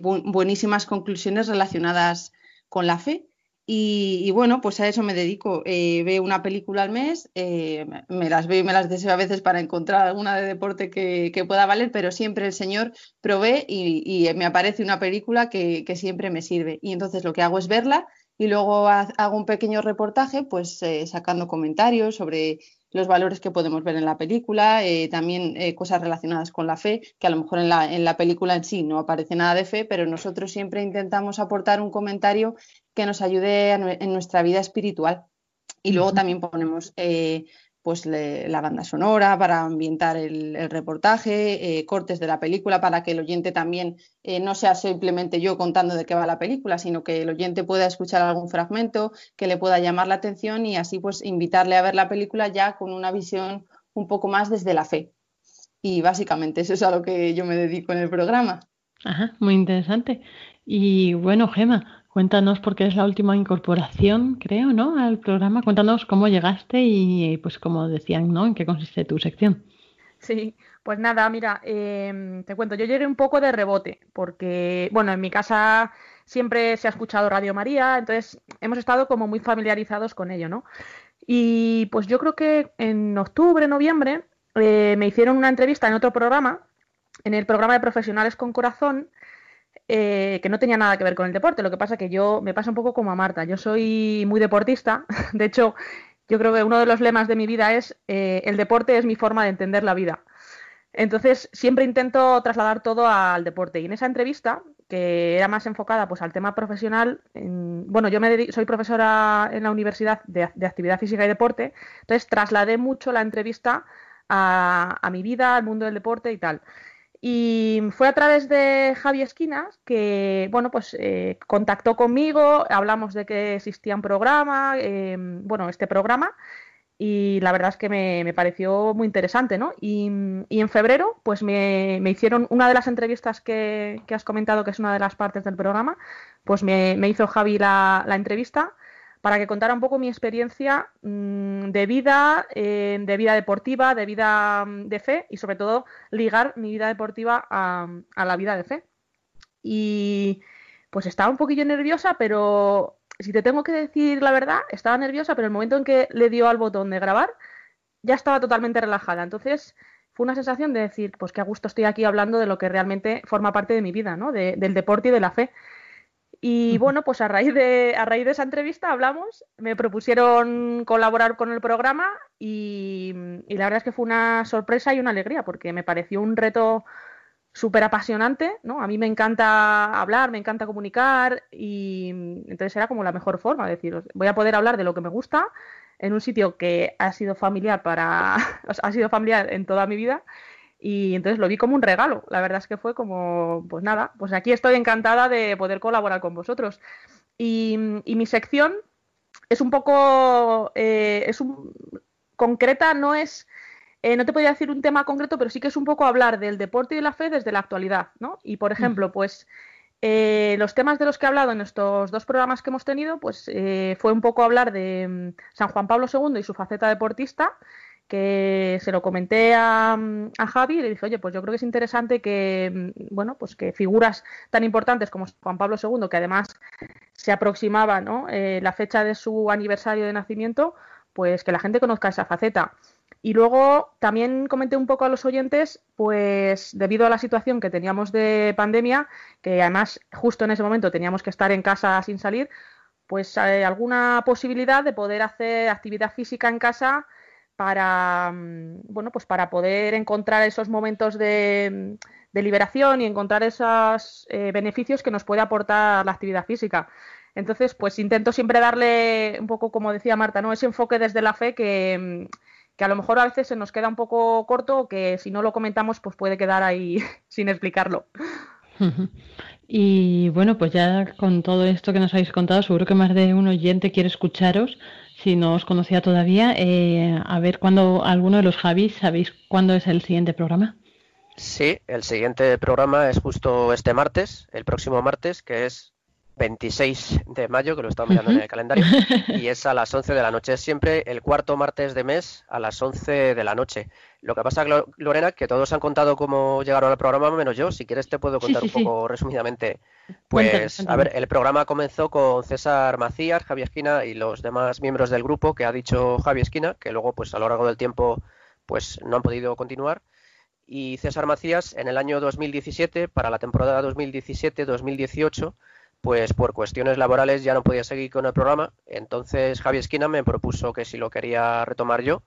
buenísimas conclusiones relacionadas con la fe. Y, bueno, pues a eso me dedico. Eh, veo una película al mes, eh, me las veo y me las deseo a veces para encontrar alguna de deporte que, pueda valer, pero siempre el Señor provee y, me aparece una película que, siempre me sirve. Y entonces lo que hago es verla y luego hago un pequeño reportaje, pues eh, sacando comentarios sobre los valores que podemos ver en la película, eh, también eh, cosas relacionadas con la fe, que a lo mejor en la, en la, película en sí no aparece nada de fe, pero nosotros siempre intentamos aportar un comentario que nos ayude en nuestra vida espiritual. Y luego también ponemos eh, pues la banda sonora para ambientar el, reportaje, eh, cortes de la película para que el oyente también eh, no sea simplemente yo contando de qué va la película, sino que el oyente pueda escuchar algún fragmento que le pueda llamar la atención y así pues invitarle a ver la película ya con una visión un poco más desde la fe. Y básicamente eso es a lo que yo me dedico en el programa. Ajá, muy interesante. Y bueno, Gema, Cuéntanos porque es la última incorporación, creo, ¿no? Al programa. Cuéntanos cómo llegaste y, pues, como decían, ¿no? En qué consiste tu sección. Sí, pues nada, mira, em, te cuento, yo llegué un poco de rebote, porque, bueno, en mi casa siempre se ha escuchado Radio María, entonces hemos estado como muy familiarizados con ello, ¿no? Y pues yo creo que en octubre, noviembre, eh, me hicieron una entrevista en otro programa, en el programa de Profesionales con Corazón, eh, que no tenía nada que ver con el deporte. Lo que pasa que yo me pasa un poco como a Marta. Yo soy muy deportista. [LAUGHS] De hecho, yo creo que uno de los lemas de mi vida es eh, el deporte es mi forma de entender la vida. Entonces, siempre intento trasladar todo al deporte. Y en esa entrevista, que era más enfocada pues, al tema profesional, bueno, yo me soy profesora en la Universidad de, Actividad Física y Deporte, entonces trasladé mucho la entrevista a mi vida, al mundo del deporte y tal. Y fue a través de Javi Esquinas que, bueno, pues eh, contactó conmigo, hablamos de que existía un programa, eh, bueno, este programa, y la verdad es que me, pareció muy interesante, ¿no? Y, en febrero, pues me, hicieron una de las entrevistas que, has comentado, que es una de las partes del programa, pues me, hizo Javi la, la entrevista para que contara un poco mi experiencia mm, de vida, eh, de vida deportiva, de vida mm, de fe y sobre todo ligar mi vida deportiva a, la vida de fe. Y pues estaba un poquillo nerviosa, pero si te tengo que decir la verdad, estaba nerviosa, pero el momento en que le dio al botón de grabar, ya estaba totalmente relajada. Entonces fue una sensación de decir, pues que a gusto estoy aquí hablando de lo que realmente forma parte de mi vida, ¿no? del deporte y de la fe. Y bueno, pues a raíz, de, a raíz de esa entrevista hablamos, me propusieron colaborar con el programa y, y la verdad es que fue una sorpresa y una alegría porque me pareció un reto súper apasionante, ¿no? A mí me encanta hablar, me encanta comunicar y entonces era como la mejor forma, de decir, voy a poder hablar de lo que me gusta en un sitio que ha sido familiar para, [LAUGHS] ha sido familiar en toda mi vida y entonces lo vi como un regalo. La verdad es que fue como, pues nada, pues aquí estoy encantada de poder colaborar con vosotros. Y, mi sección es un poco, eh, es un, concreta, no es eh, no te podría decir un tema concreto, pero sí que es un poco hablar del deporte y de la fe desde la actualidad, ¿no? Y por ejemplo, pues eh, los temas de los que he hablado en estos dos programas que hemos tenido, pues eh, fue un poco hablar de mm, San Juan Pablo II y su faceta deportista, que se lo comenté a, a, Javi y le dije, oye, pues yo creo que es interesante que, mm, bueno, pues que figuras tan importantes como Juan Pablo II, que además se aproximaba, ¿no? la fecha de su aniversario de nacimiento, pues que la gente conozca esa faceta. Y luego también comenté un poco a los oyentes, pues debido a la situación que teníamos de pandemia, que además justo en ese momento teníamos que estar en casa sin salir, pues hay alguna posibilidad de poder hacer actividad física en casa para mm, bueno pues para poder encontrar esos momentos de, liberación y encontrar esos eh, beneficios que nos puede aportar la actividad física. Entonces, pues intento siempre darle un poco, como decía Marta, ¿no? ese enfoque desde la fe que, mm, que a lo mejor a veces se nos queda un poco corto o que si no lo comentamos pues puede quedar ahí [LAUGHS] sin explicarlo. Y bueno, pues ya con todo esto que nos habéis contado, seguro que más de un oyente quiere escucharos. Si no os conocía todavía, eh, a ver cuándo alguno de los Javis sabéis cuándo es el siguiente programa. Sí, el siguiente programa es justo este martes, el próximo martes, que es 26 de mayo, que lo estamos mirando en el calendario, y [LAUGHS] es a las 11 de la noche. Es siempre el cuarto martes de mes a las 11 de la noche. Lo que pasa, Lorena, que todos han contado cómo llegaron al programa, menos yo. Si quieres te puedo contar un poco resumidamente. Pues, a ver, el programa comenzó con César Macías, Javi Esquina y los demás miembros del grupo que ha dicho Javi Esquina, que luego, pues a lo largo del tiempo, pues no han podido continuar. Y César Macías, en el año 2017, para la temporada 2017-2018, pues por cuestiones laborales ya no podía seguir con el programa. Entonces Javi Esquina me propuso que si lo quería retomar yo.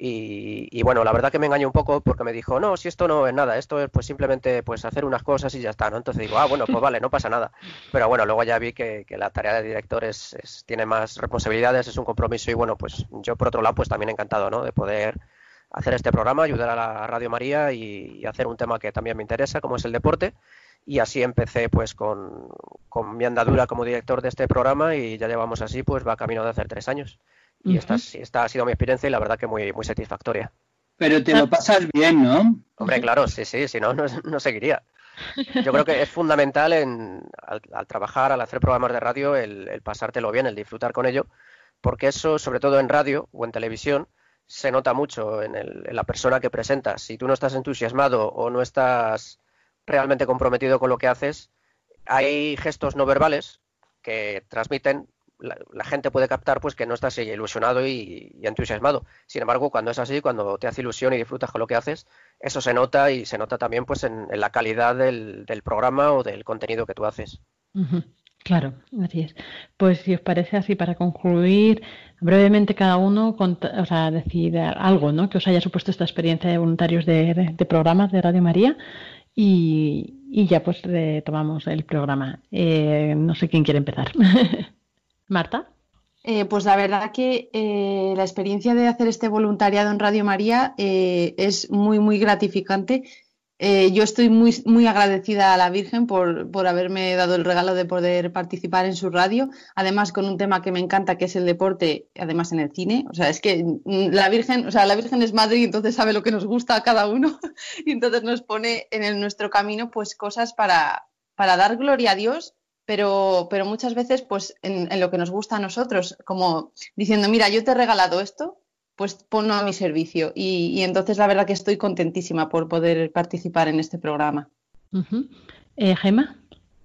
Y, bueno, la verdad que me engañó un poco porque me dijo, no, si esto no es nada, esto es pues simplemente pues hacer unas cosas y ya está, ¿no? Entonces digo, ah, bueno, pues vale, no pasa nada. Pero bueno, luego ya vi que, la tarea de director es, tiene más responsabilidades, es un compromiso y bueno, pues yo por otro lado pues también encantado, ¿no? De poder hacer este programa, ayudar a la Radio María y hacer un tema que también me interesa, como es el deporte y así empecé pues con, mi andadura como director de este programa y ya llevamos así pues va camino de hacer tres años y esta, esta ha sido mi experiencia y la verdad que muy, muy satisfactoria. Pero te lo pasas bien, ¿no? Hombre, claro, sí, sí, si no, no, seguiría. Yo creo que es fundamental en, al, trabajar, al hacer programas de radio, el, el, pasártelo bien, el disfrutar con ello, porque eso, sobre todo en radio o en televisión, se nota mucho en, el, en la persona que presentas. Si tú no estás entusiasmado o no estás realmente comprometido con lo que haces, hay gestos no verbales que transmiten, la, gente puede captar pues que no estás ilusionado y, entusiasmado. Sin embargo, cuando es así, cuando te hace ilusión y disfrutas con lo que haces, eso se nota y se nota también pues en, la calidad del, programa o del contenido que tú haces. Claro, así es. Pues si os parece así, para concluir, brevemente cada uno o sea, decir algo ¿no? que os haya supuesto esta experiencia de voluntarios de, de programas de Radio María y, ya pues retomamos el programa. Eh, no sé quién quiere empezar. [LAUGHS] Marta. Eh, pues la verdad que eh, la experiencia de hacer este voluntariado en Radio María es muy, muy gratificante eh, yo estoy muy, muy agradecida a la Virgen por, por, haberme dado el regalo de poder participar en su radio, además con un tema que me encanta, que es el deporte, además en el cine. O sea, es que mm, la Virgen, o sea, la Virgen es madre y entonces sabe lo que nos gusta a cada uno [LAUGHS] y entonces nos pone en el, nuestro camino pues cosas para, para dar gloria a Dios pero, pero muchas veces pues en, en, lo que nos gusta a nosotros, como diciendo, mira, yo te he regalado esto, pues ponlo a mi servicio. Y, entonces la verdad que estoy contentísima por poder participar en este programa. Eh, Gemma.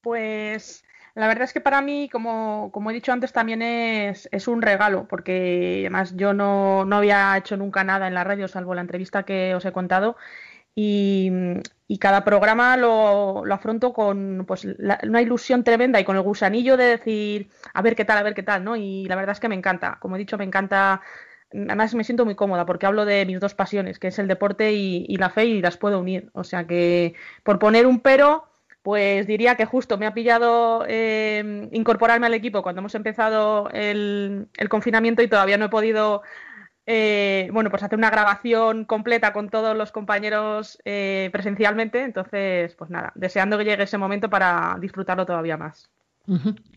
Pues la verdad es que para mí, como, como he dicho antes, también es, es, un regalo, porque además yo no, no había hecho nunca nada en la radio, salvo la entrevista que os he contado. y, cada programa lo, afronto con pues, una ilusión tremenda y con el gusanillo de decir, a ver qué tal, a ver qué tal, ¿no? Y la verdad es que me encanta, como he dicho, me encanta, además me siento muy cómoda porque hablo de mis dos pasiones, que es el deporte y, la fe y las puedo unir. O sea que, por poner un pero, pues diría que justo me ha pillado eh, incorporarme al equipo cuando hemos empezado el, el confinamiento y todavía no he podido eh, bueno, pues hacer una grabación completa con todos los compañeros eh, presencialmente. Entonces, pues nada, deseando que llegue ese momento para disfrutarlo todavía más.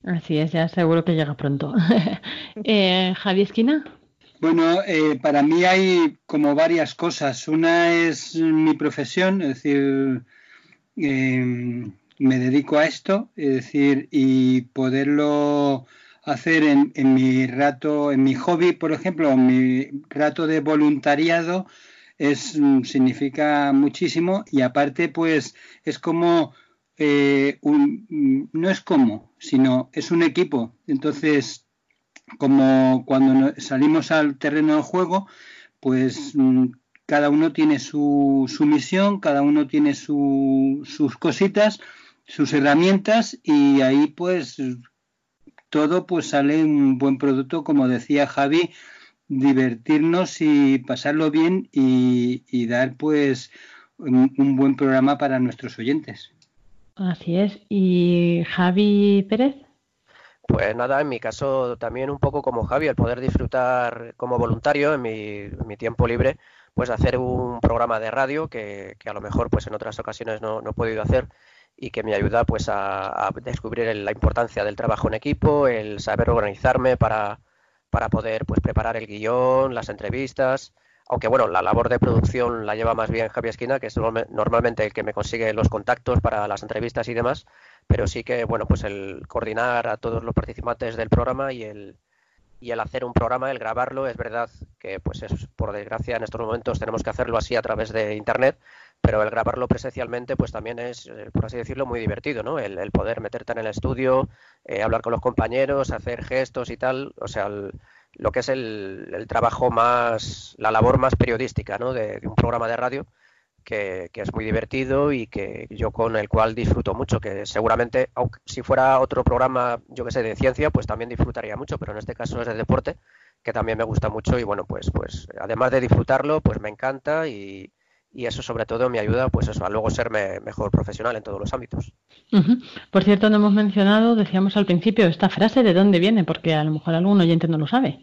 Así es, ya seguro que llega pronto. [LAUGHS] eh, Javi Esquina. Bueno, eh, para mí hay como varias cosas. Una es mi profesión, es decir, me dedico a esto, es decir, y poderlo hacer en, mi rato, en mi hobby, por ejemplo, en mi rato de voluntariado, es, mm, significa muchísimo y aparte pues es como eh, un, mm, no es como, sino es un equipo. Entonces, como cuando salimos al terreno del juego, pues mm, cada uno tiene su, su misión, cada uno tiene sus cositas, sus herramientas y ahí pues todo pues sale un buen producto, como decía Javi, divertirnos y pasarlo bien y, dar pues un, buen programa para nuestros oyentes. Así es. ¿Y Javi Pérez? Pues nada, en mi caso también un poco como Javi, el poder disfrutar como voluntario en mi, tiempo libre, pues hacer un programa de radio que, a lo mejor pues en otras ocasiones no, no he podido hacer y que me ayuda pues a, descubrir la importancia del trabajo en equipo, el saber organizarme para, para poder pues preparar el guion, las entrevistas, aunque bueno, la labor de producción la lleva más bien Javier Esquina, que es normalmente el que me consigue los contactos para las entrevistas y demás, pero sí que bueno, pues el coordinar a todos los participantes del programa y el y el hacer un programa, el grabarlo, es verdad que pues es, por desgracia en estos momentos tenemos que hacerlo así a través de internet, pero el grabarlo presencialmente pues también es, eh, por así decirlo, muy divertido, ¿no? El, poder meterte en el estudio, eh, hablar con los compañeros, hacer gestos y tal, o sea, lo que es el, trabajo más, la labor más periodística, ¿no? De, un programa de radio que, es muy divertido y que yo con el cual disfruto mucho, que seguramente, aunque si fuera otro programa, yo que sé, de ciencia, pues también disfrutaría mucho, pero en este caso es de deporte, que también me gusta mucho y bueno, pues, pues además de disfrutarlo, pues me encanta y, y eso sobre todo me ayuda pues eso a luego ser mejor profesional en todos los ámbitos. Por cierto, no hemos mencionado, decíamos al principio, esta frase de dónde viene, porque a lo mejor algún oyente no lo sabe.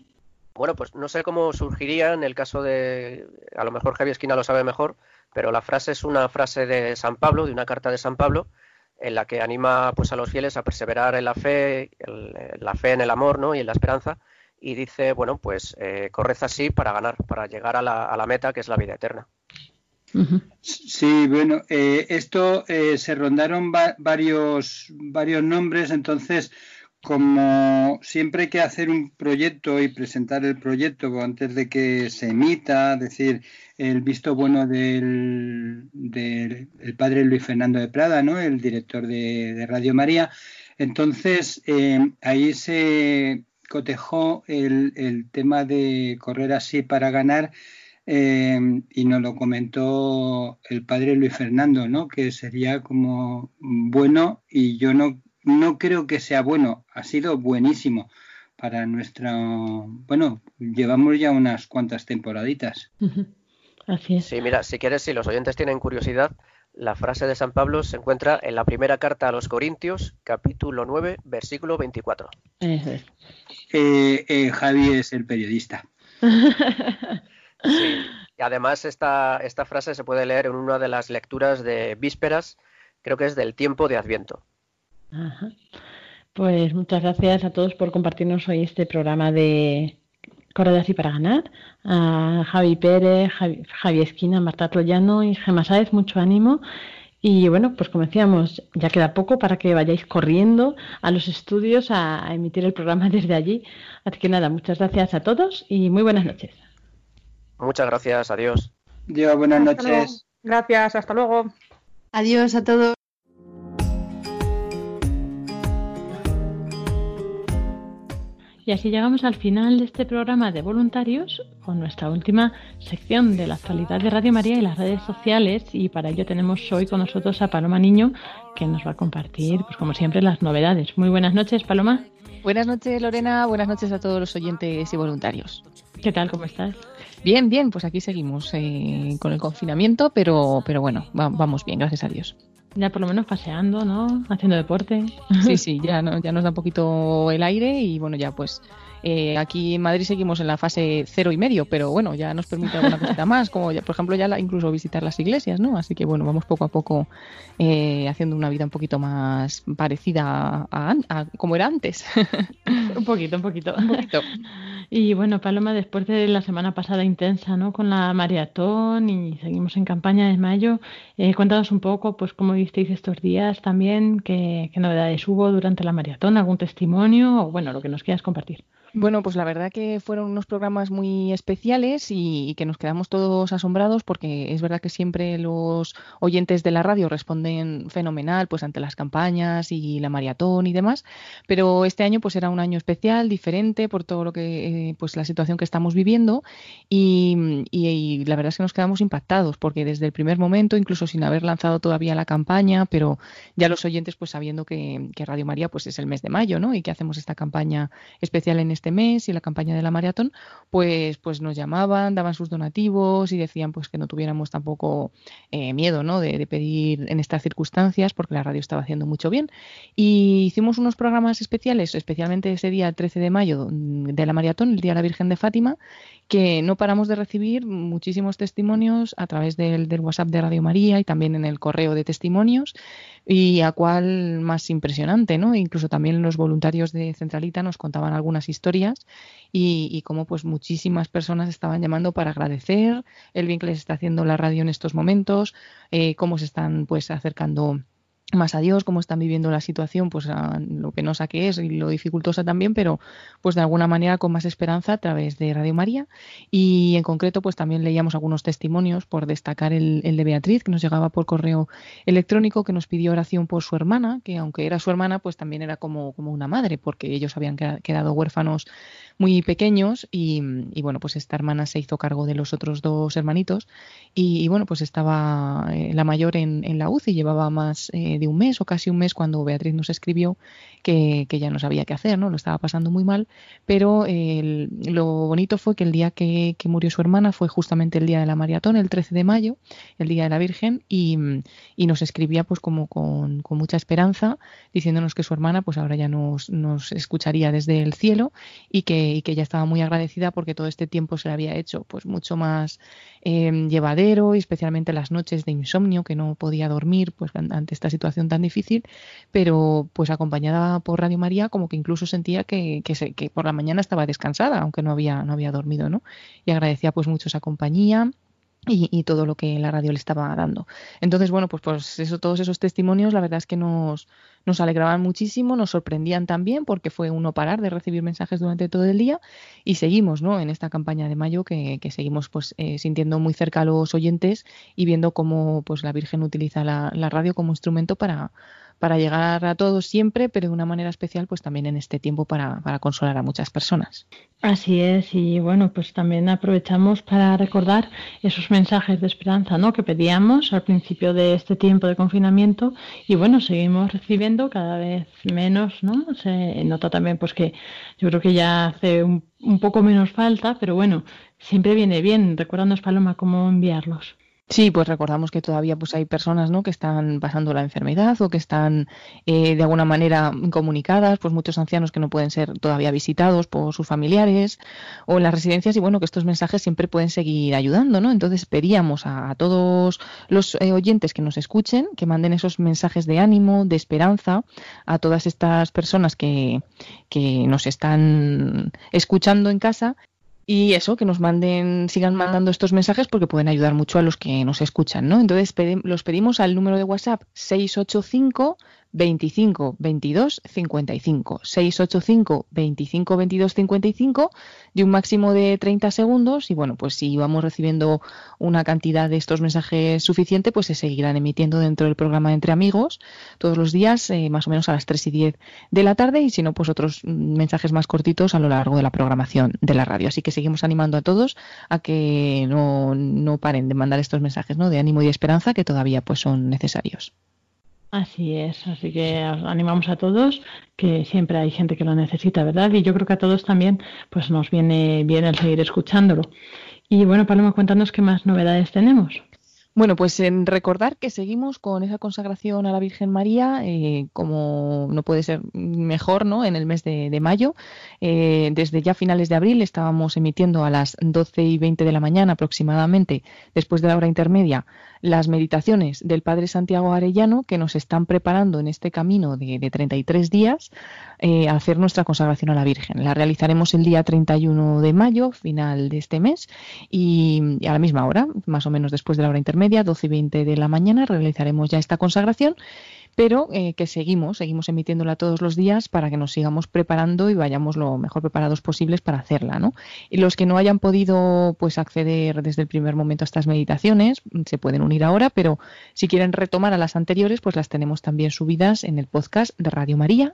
Bueno, pues no sé cómo surgiría en el caso de, a lo mejor Javier Esquina lo sabe mejor, pero la frase es una frase de San Pablo, de una carta de San Pablo, en la que anima pues a los fieles a perseverar en la fe, la fe en el amor, ¿no? Y en la esperanza, y dice, bueno, pues eh, corred así para ganar, para llegar a la, a la meta que es la vida eterna. Sí, bueno, eh, esto eh, se rondaron varios, varios nombres, entonces como siempre hay que hacer un proyecto y presentar el proyecto antes de que se emita, decir, el visto bueno del, padre Luis Fernando de Prada, ¿no? el director de, Radio María, entonces eh, ahí se cotejó el, el tema de correr así para ganar Em, y nos lo comentó el padre Luis Fernando, ¿no? Que sería como bueno y yo no, no creo que sea bueno, ha sido buenísimo para nuestra, bueno, llevamos ya unas cuantas temporaditas. Así es. Sí, mira, si quieres, si los oyentes tienen curiosidad, la frase de San Pablo se encuentra en la primera carta a los Corintios, capítulo 9, versículo 24. Eh, eh, Javi es el periodista. [LAUGHS] Sí. Y además esta, esta frase se puede leer en una de las lecturas de vísperas, creo que es del tiempo de Adviento. Pues muchas gracias a todos por compartirnos hoy este programa de Correr así para ganar. A Javi Pérez, Javi, Esquina, Marta Troyano y Gemma Sáez, mucho ánimo. Y bueno, pues como decíamos, ya queda poco para que vayáis corriendo a los estudios a emitir el programa desde allí. Así que nada, muchas gracias a todos y muy buenas noches. Muchas gracias, adiós. Dios, buenas noches. Gracias, hasta luego. Adiós a todos. Y así llegamos al final de este programa de voluntarios con nuestra última sección de la actualidad de Radio María y las redes sociales. Y para ello tenemos hoy con nosotros a Paloma Niño, que nos va a compartir, pues como siempre, las novedades. Muy buenas noches, Paloma. Buenas noches, Lorena. Buenas noches a todos los oyentes y voluntarios. ¿Qué tal? ¿Cómo estás? Bien, bien, pues aquí seguimos eh, con el confinamiento, pero, pero bueno, vamos bien, gracias a Dios. Ya por lo menos paseando, ¿no? Haciendo deporte. Sí, [LAUGHS] sí, ya, no, ya nos da un poquito el aire y bueno, ya pues eh, aquí en Madrid seguimos en la fase cero y medio, pero bueno, ya nos permite alguna cosita más, como ya, por ejemplo ya incluso visitar las iglesias, ¿no? Así que bueno, vamos poco a poco eh, haciendo una vida un poquito más parecida a, a como era antes. [LAUGHS] un poquito, un poquito. Un poquito. [LAUGHS] Y bueno, Paloma, después de la semana pasada intensa, ¿no? Con la maratón y seguimos en campaña de mayo, eh, cuéntanos un poco, pues, cómo visteis estos días también, qué, qué novedades hubo durante la maratón, algún testimonio o, bueno, lo que nos quieras compartir. Bueno, pues la verdad que fueron unos programas muy especiales y, que nos quedamos todos asombrados porque es verdad que siempre los oyentes de la radio responden fenomenal pues ante las campañas y la maratón y demás, pero este año pues era un año especial, diferente por todo lo que eh, pues la situación que estamos viviendo y, la verdad es que nos quedamos impactados porque desde el primer momento, incluso sin haber lanzado todavía la campaña, pero ya los oyentes pues sabiendo que, que Radio María pues es el mes de mayo, ¿no? Y que hacemos esta campaña especial en este este mes y la campaña de la maratón, pues, pues nos llamaban, daban sus donativos y decían pues que no tuviéramos tampoco eh, miedo ¿no? de, pedir en estas circunstancias porque la radio estaba haciendo mucho bien. Y hicimos unos programas especiales, especialmente ese día 13 de mayo mm, de la maratón, el Día de la Virgen de Fátima, que no paramos de recibir muchísimos testimonios a través del, del WhatsApp de Radio María y también en el correo de testimonios y a cuál más impresionante, ¿no? Incluso también los voluntarios de Centralita nos contaban algunas historias y, y cómo pues muchísimas personas estaban llamando para agradecer el bien que les está haciendo la radio en estos momentos, eh, cómo se están pues acercando más a Dios, cómo están viviendo la situación, pues lo penosa que es y lo dificultosa también, pero pues de alguna manera con más esperanza a través de Radio María. Y en concreto, pues también leíamos algunos testimonios por destacar el, el, de Beatriz, que nos llegaba por correo electrónico, que nos pidió oración por su hermana, que aunque era su hermana, pues también era como, como una madre, porque ellos habían quedado huérfanos muy pequeños y, bueno, pues esta hermana se hizo cargo de los otros dos hermanitos y, bueno, pues estaba eh, la mayor en, en, la UCI, llevaba más eh, un mes o casi un mes cuando Beatriz nos escribió que, ya no sabía qué hacer, ¿no? Lo estaba pasando muy mal, pero lo bonito fue que el día que, murió su hermana fue justamente el día de la maratón, el 13 de mayo, el día de la Virgen y, y nos escribía pues como con, mucha esperanza diciéndonos que su hermana pues ahora ya nos, nos escucharía desde el cielo y que que ella estaba muy agradecida porque todo este tiempo se le había hecho pues mucho más eh, llevadero y especialmente las noches de insomnio que no podía dormir pues ante esta situación tan difícil pero pues acompañada por Radio María como que incluso sentía que, que, se, que por la mañana estaba descansada aunque no había no había dormido no y agradecía pues mucho esa compañía y, todo lo que la radio le estaba dando. Entonces, bueno, pues, pues eso, todos esos testimonios, la verdad es que nos, nos alegraban muchísimo, nos sorprendían también, porque fue uno parar de recibir mensajes durante todo el día, y seguimos, ¿no? En esta campaña de mayo que, que seguimos pues eh, sintiendo muy cerca a los oyentes y viendo cómo pues la Virgen utiliza la, la radio como instrumento para, para llegar a todos siempre, pero de una manera especial, pues también en este tiempo para, para, consolar a muchas personas. Así es, y bueno, pues también aprovechamos para recordar esos mensajes de esperanza, ¿no? Que pedíamos al principio de este tiempo de confinamiento, y bueno, seguimos recibiendo cada vez menos, ¿no? Se nota también, pues que yo creo que ya hace un, un poco menos falta, pero bueno, siempre viene bien. Recuérdanos, Paloma, cómo enviarlos. Sí, pues recordamos que todavía pues hay personas ¿no? que están pasando la enfermedad o que están eh, de alguna manera incomunicadas, pues muchos ancianos que no pueden ser todavía visitados por sus familiares o en las residencias y bueno, que estos mensajes siempre pueden seguir ayudando, ¿no? Entonces pedíamos a, a todos los eh, oyentes que nos escuchen que manden esos mensajes de ánimo, de esperanza a todas estas personas que, que nos están escuchando en casa y eso, que nos manden, sigan mandando estos mensajes porque pueden ayudar mucho a los que nos escuchan, ¿no? Entonces los pedimos al número de WhatsApp 685 25 22 55 685 25 22 55 de un máximo de 30 segundos. Y bueno pues si vamos recibiendo una cantidad de estos mensajes suficiente pues se seguirán emitiendo dentro del programa entre amigos todos los días eh, más o menos a las 3 y 10 de la tarde. Y si no pues otros mensajes más cortitos a lo largo de la programación de la radio. Así que seguimos animando a todos a que no, no paren de mandar estos mensajes ¿no? de ánimo y de esperanza que todavía pues son necesarios Así es, así que animamos a todos, que siempre hay gente que lo necesita, ¿verdad? Y yo creo que a todos también pues nos viene bien el seguir escuchándolo. Y bueno, Paloma, cuéntanos qué más novedades tenemos. Bueno, pues en recordar que seguimos con esa consagración a la Virgen María, eh, como no puede ser mejor, ¿no? En el mes de, mayo. Eh, desde ya finales de abril estábamos emitiendo a las 12 y 20 de la mañana aproximadamente, después de la hora intermedia, las meditaciones del Padre Santiago Arellano que nos están preparando en este camino de, de 33 días eh, a hacer nuestra consagración a la Virgen. La realizaremos el día 31 de mayo, final de este mes, y, a la misma hora, más o menos después de la hora intermedia, 12 y 20 de la mañana, realizaremos ya esta consagración pero eh, que seguimos, seguimos emitiéndola todos los días para que nos sigamos preparando y vayamos lo mejor preparados posibles para hacerla, ¿no? Y los que no hayan podido pues acceder desde el primer momento a estas meditaciones se pueden unir ahora, pero si quieren retomar a las anteriores, pues las tenemos también subidas en el podcast de Radio María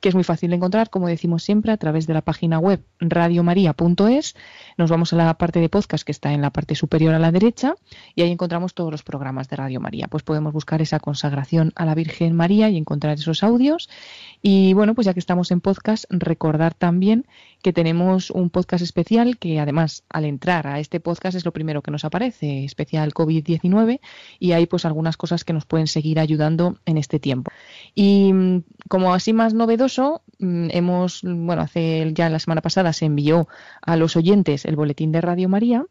que es muy fácil de encontrar, como decimos siempre, a través de la página web radiomaria.es. Nos vamos a la parte de podcast que está en la parte superior a la derecha y ahí encontramos todos los programas de Radio María. Pues podemos buscar esa consagración a la Virgen María y encontrar esos audios. Y bueno, pues ya que estamos en podcast, recordar también que tenemos un podcast especial que además al entrar a este podcast es lo primero que nos aparece, especial COVID-19 y hay pues algunas cosas que nos pueden seguir ayudando en este tiempo. Y mm, como así más novedoso, mm, hemos, bueno, hace ya la semana pasada se envió a los oyentes el boletín de Radio María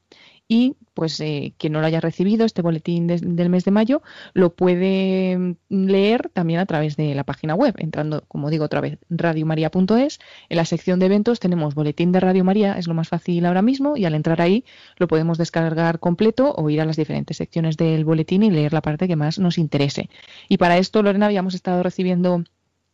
y pues eh, quien no lo haya recibido este boletín del mes de mayo lo puede mm, leer también a través de la página web. Entrando como digo otra vez radiomaria.es en la sección de eventos tenemos boletín de Radio María es lo más fácil ahora mismo y al entrar ahí lo podemos descargar completo o ir a las diferentes secciones del boletín y leer la parte que más nos interese. Y para esto Lorena habíamos estado recibiendo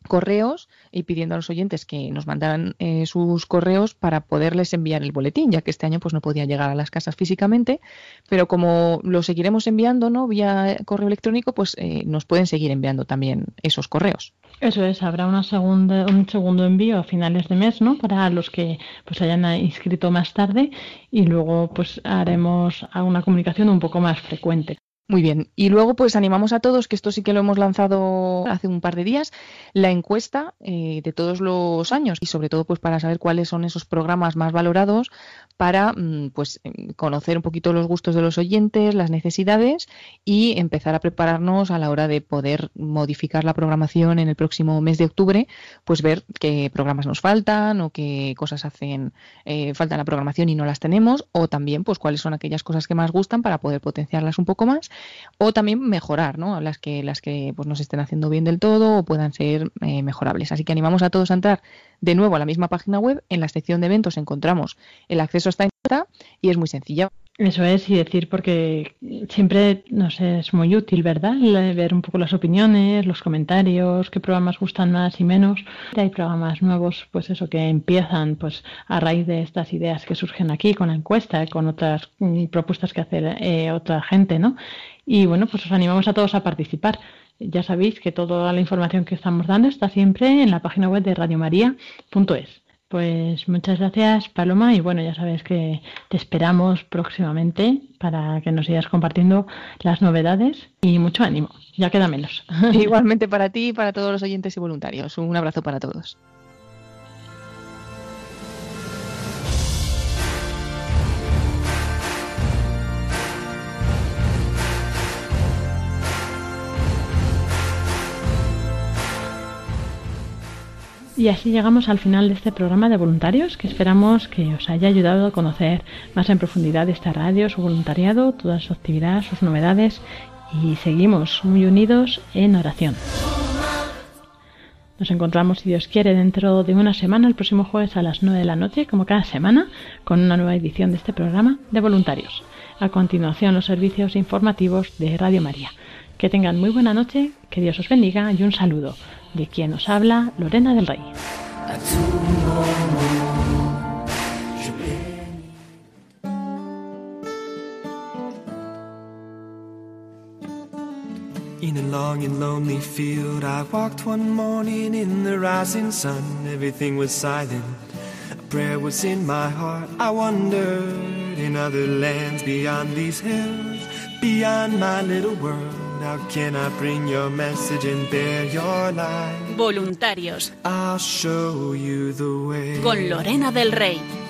correos y pidiendo a los oyentes que nos mandaran eh, sus correos para poderles enviar el boletín, ya que este año pues no podía llegar a las casas físicamente, pero como lo seguiremos enviando no vía correo electrónico, pues eh, nos pueden seguir enviando también esos correos. Eso es, habrá una segunda, un segundo envío a finales de mes, ¿no? Para los que pues hayan inscrito más tarde y luego pues haremos una comunicación un poco más frecuente. Muy bien. Y luego, pues animamos a todos, que esto sí que lo hemos lanzado hace un par de días, la encuesta eh, de todos los años y sobre todo, pues para saber cuáles son esos programas más valorados para mm, pues em, conocer un poquito los gustos de los oyentes, las necesidades y empezar a prepararnos a la hora de poder modificar la programación en el próximo mes de octubre, pues ver qué programas nos faltan o qué cosas hacen eh, falta en la programación y no las tenemos o también pues cuáles son aquellas cosas que más gustan para poder potenciarlas un poco más o también mejorar, ¿no? Las que las que pues nos estén haciendo bien del todo o puedan ser eh, mejorables. Así que animamos a todos a entrar de nuevo a la misma página web. En la sección de eventos encontramos el acceso a esta encuesta y es muy sencilla. Eso es, y decir, porque siempre nos es muy útil, ¿verdad? Ver un poco las opiniones, los comentarios, qué programas gustan más y menos. Hay programas nuevos, pues eso, que empiezan pues a raíz de estas ideas que surgen aquí con la encuesta, con otras mm, propuestas que hace eh, otra gente, ¿no? Y bueno, pues os animamos a todos a participar. Ya sabéis que toda la información que estamos dando está siempre en la página web de radiomaria.es. Pues muchas gracias, Paloma, y bueno, ya sabes que te esperamos próximamente para que nos sigas compartiendo las novedades y mucho ánimo. Ya queda menos. [LAUGHS] Igualmente para ti y para todos los oyentes y voluntarios. Un abrazo para todos. Y así llegamos al final de este programa de voluntarios que esperamos que os haya ayudado a conocer más en profundidad esta radio, su voluntariado, toda su actividad, sus novedades y seguimos muy unidos en oración. Nos encontramos, si Dios quiere, dentro de una semana, el próximo jueves a las 9 de la noche, como cada semana, con una nueva edición de este programa de voluntarios. A continuación, los servicios informativos de Radio María. Que tengan muy buena noche, que Dios os bendiga y un saludo de quien habla, Lorena del Rey. In a long and lonely field, I walked one morning in the rising sun. Everything was silent. A prayer was in my heart. I wondered in other lands beyond these hills, beyond my little world. How can I bring your message and bear your light? Voluntarios I'll show you the way. con Lorena del Rey.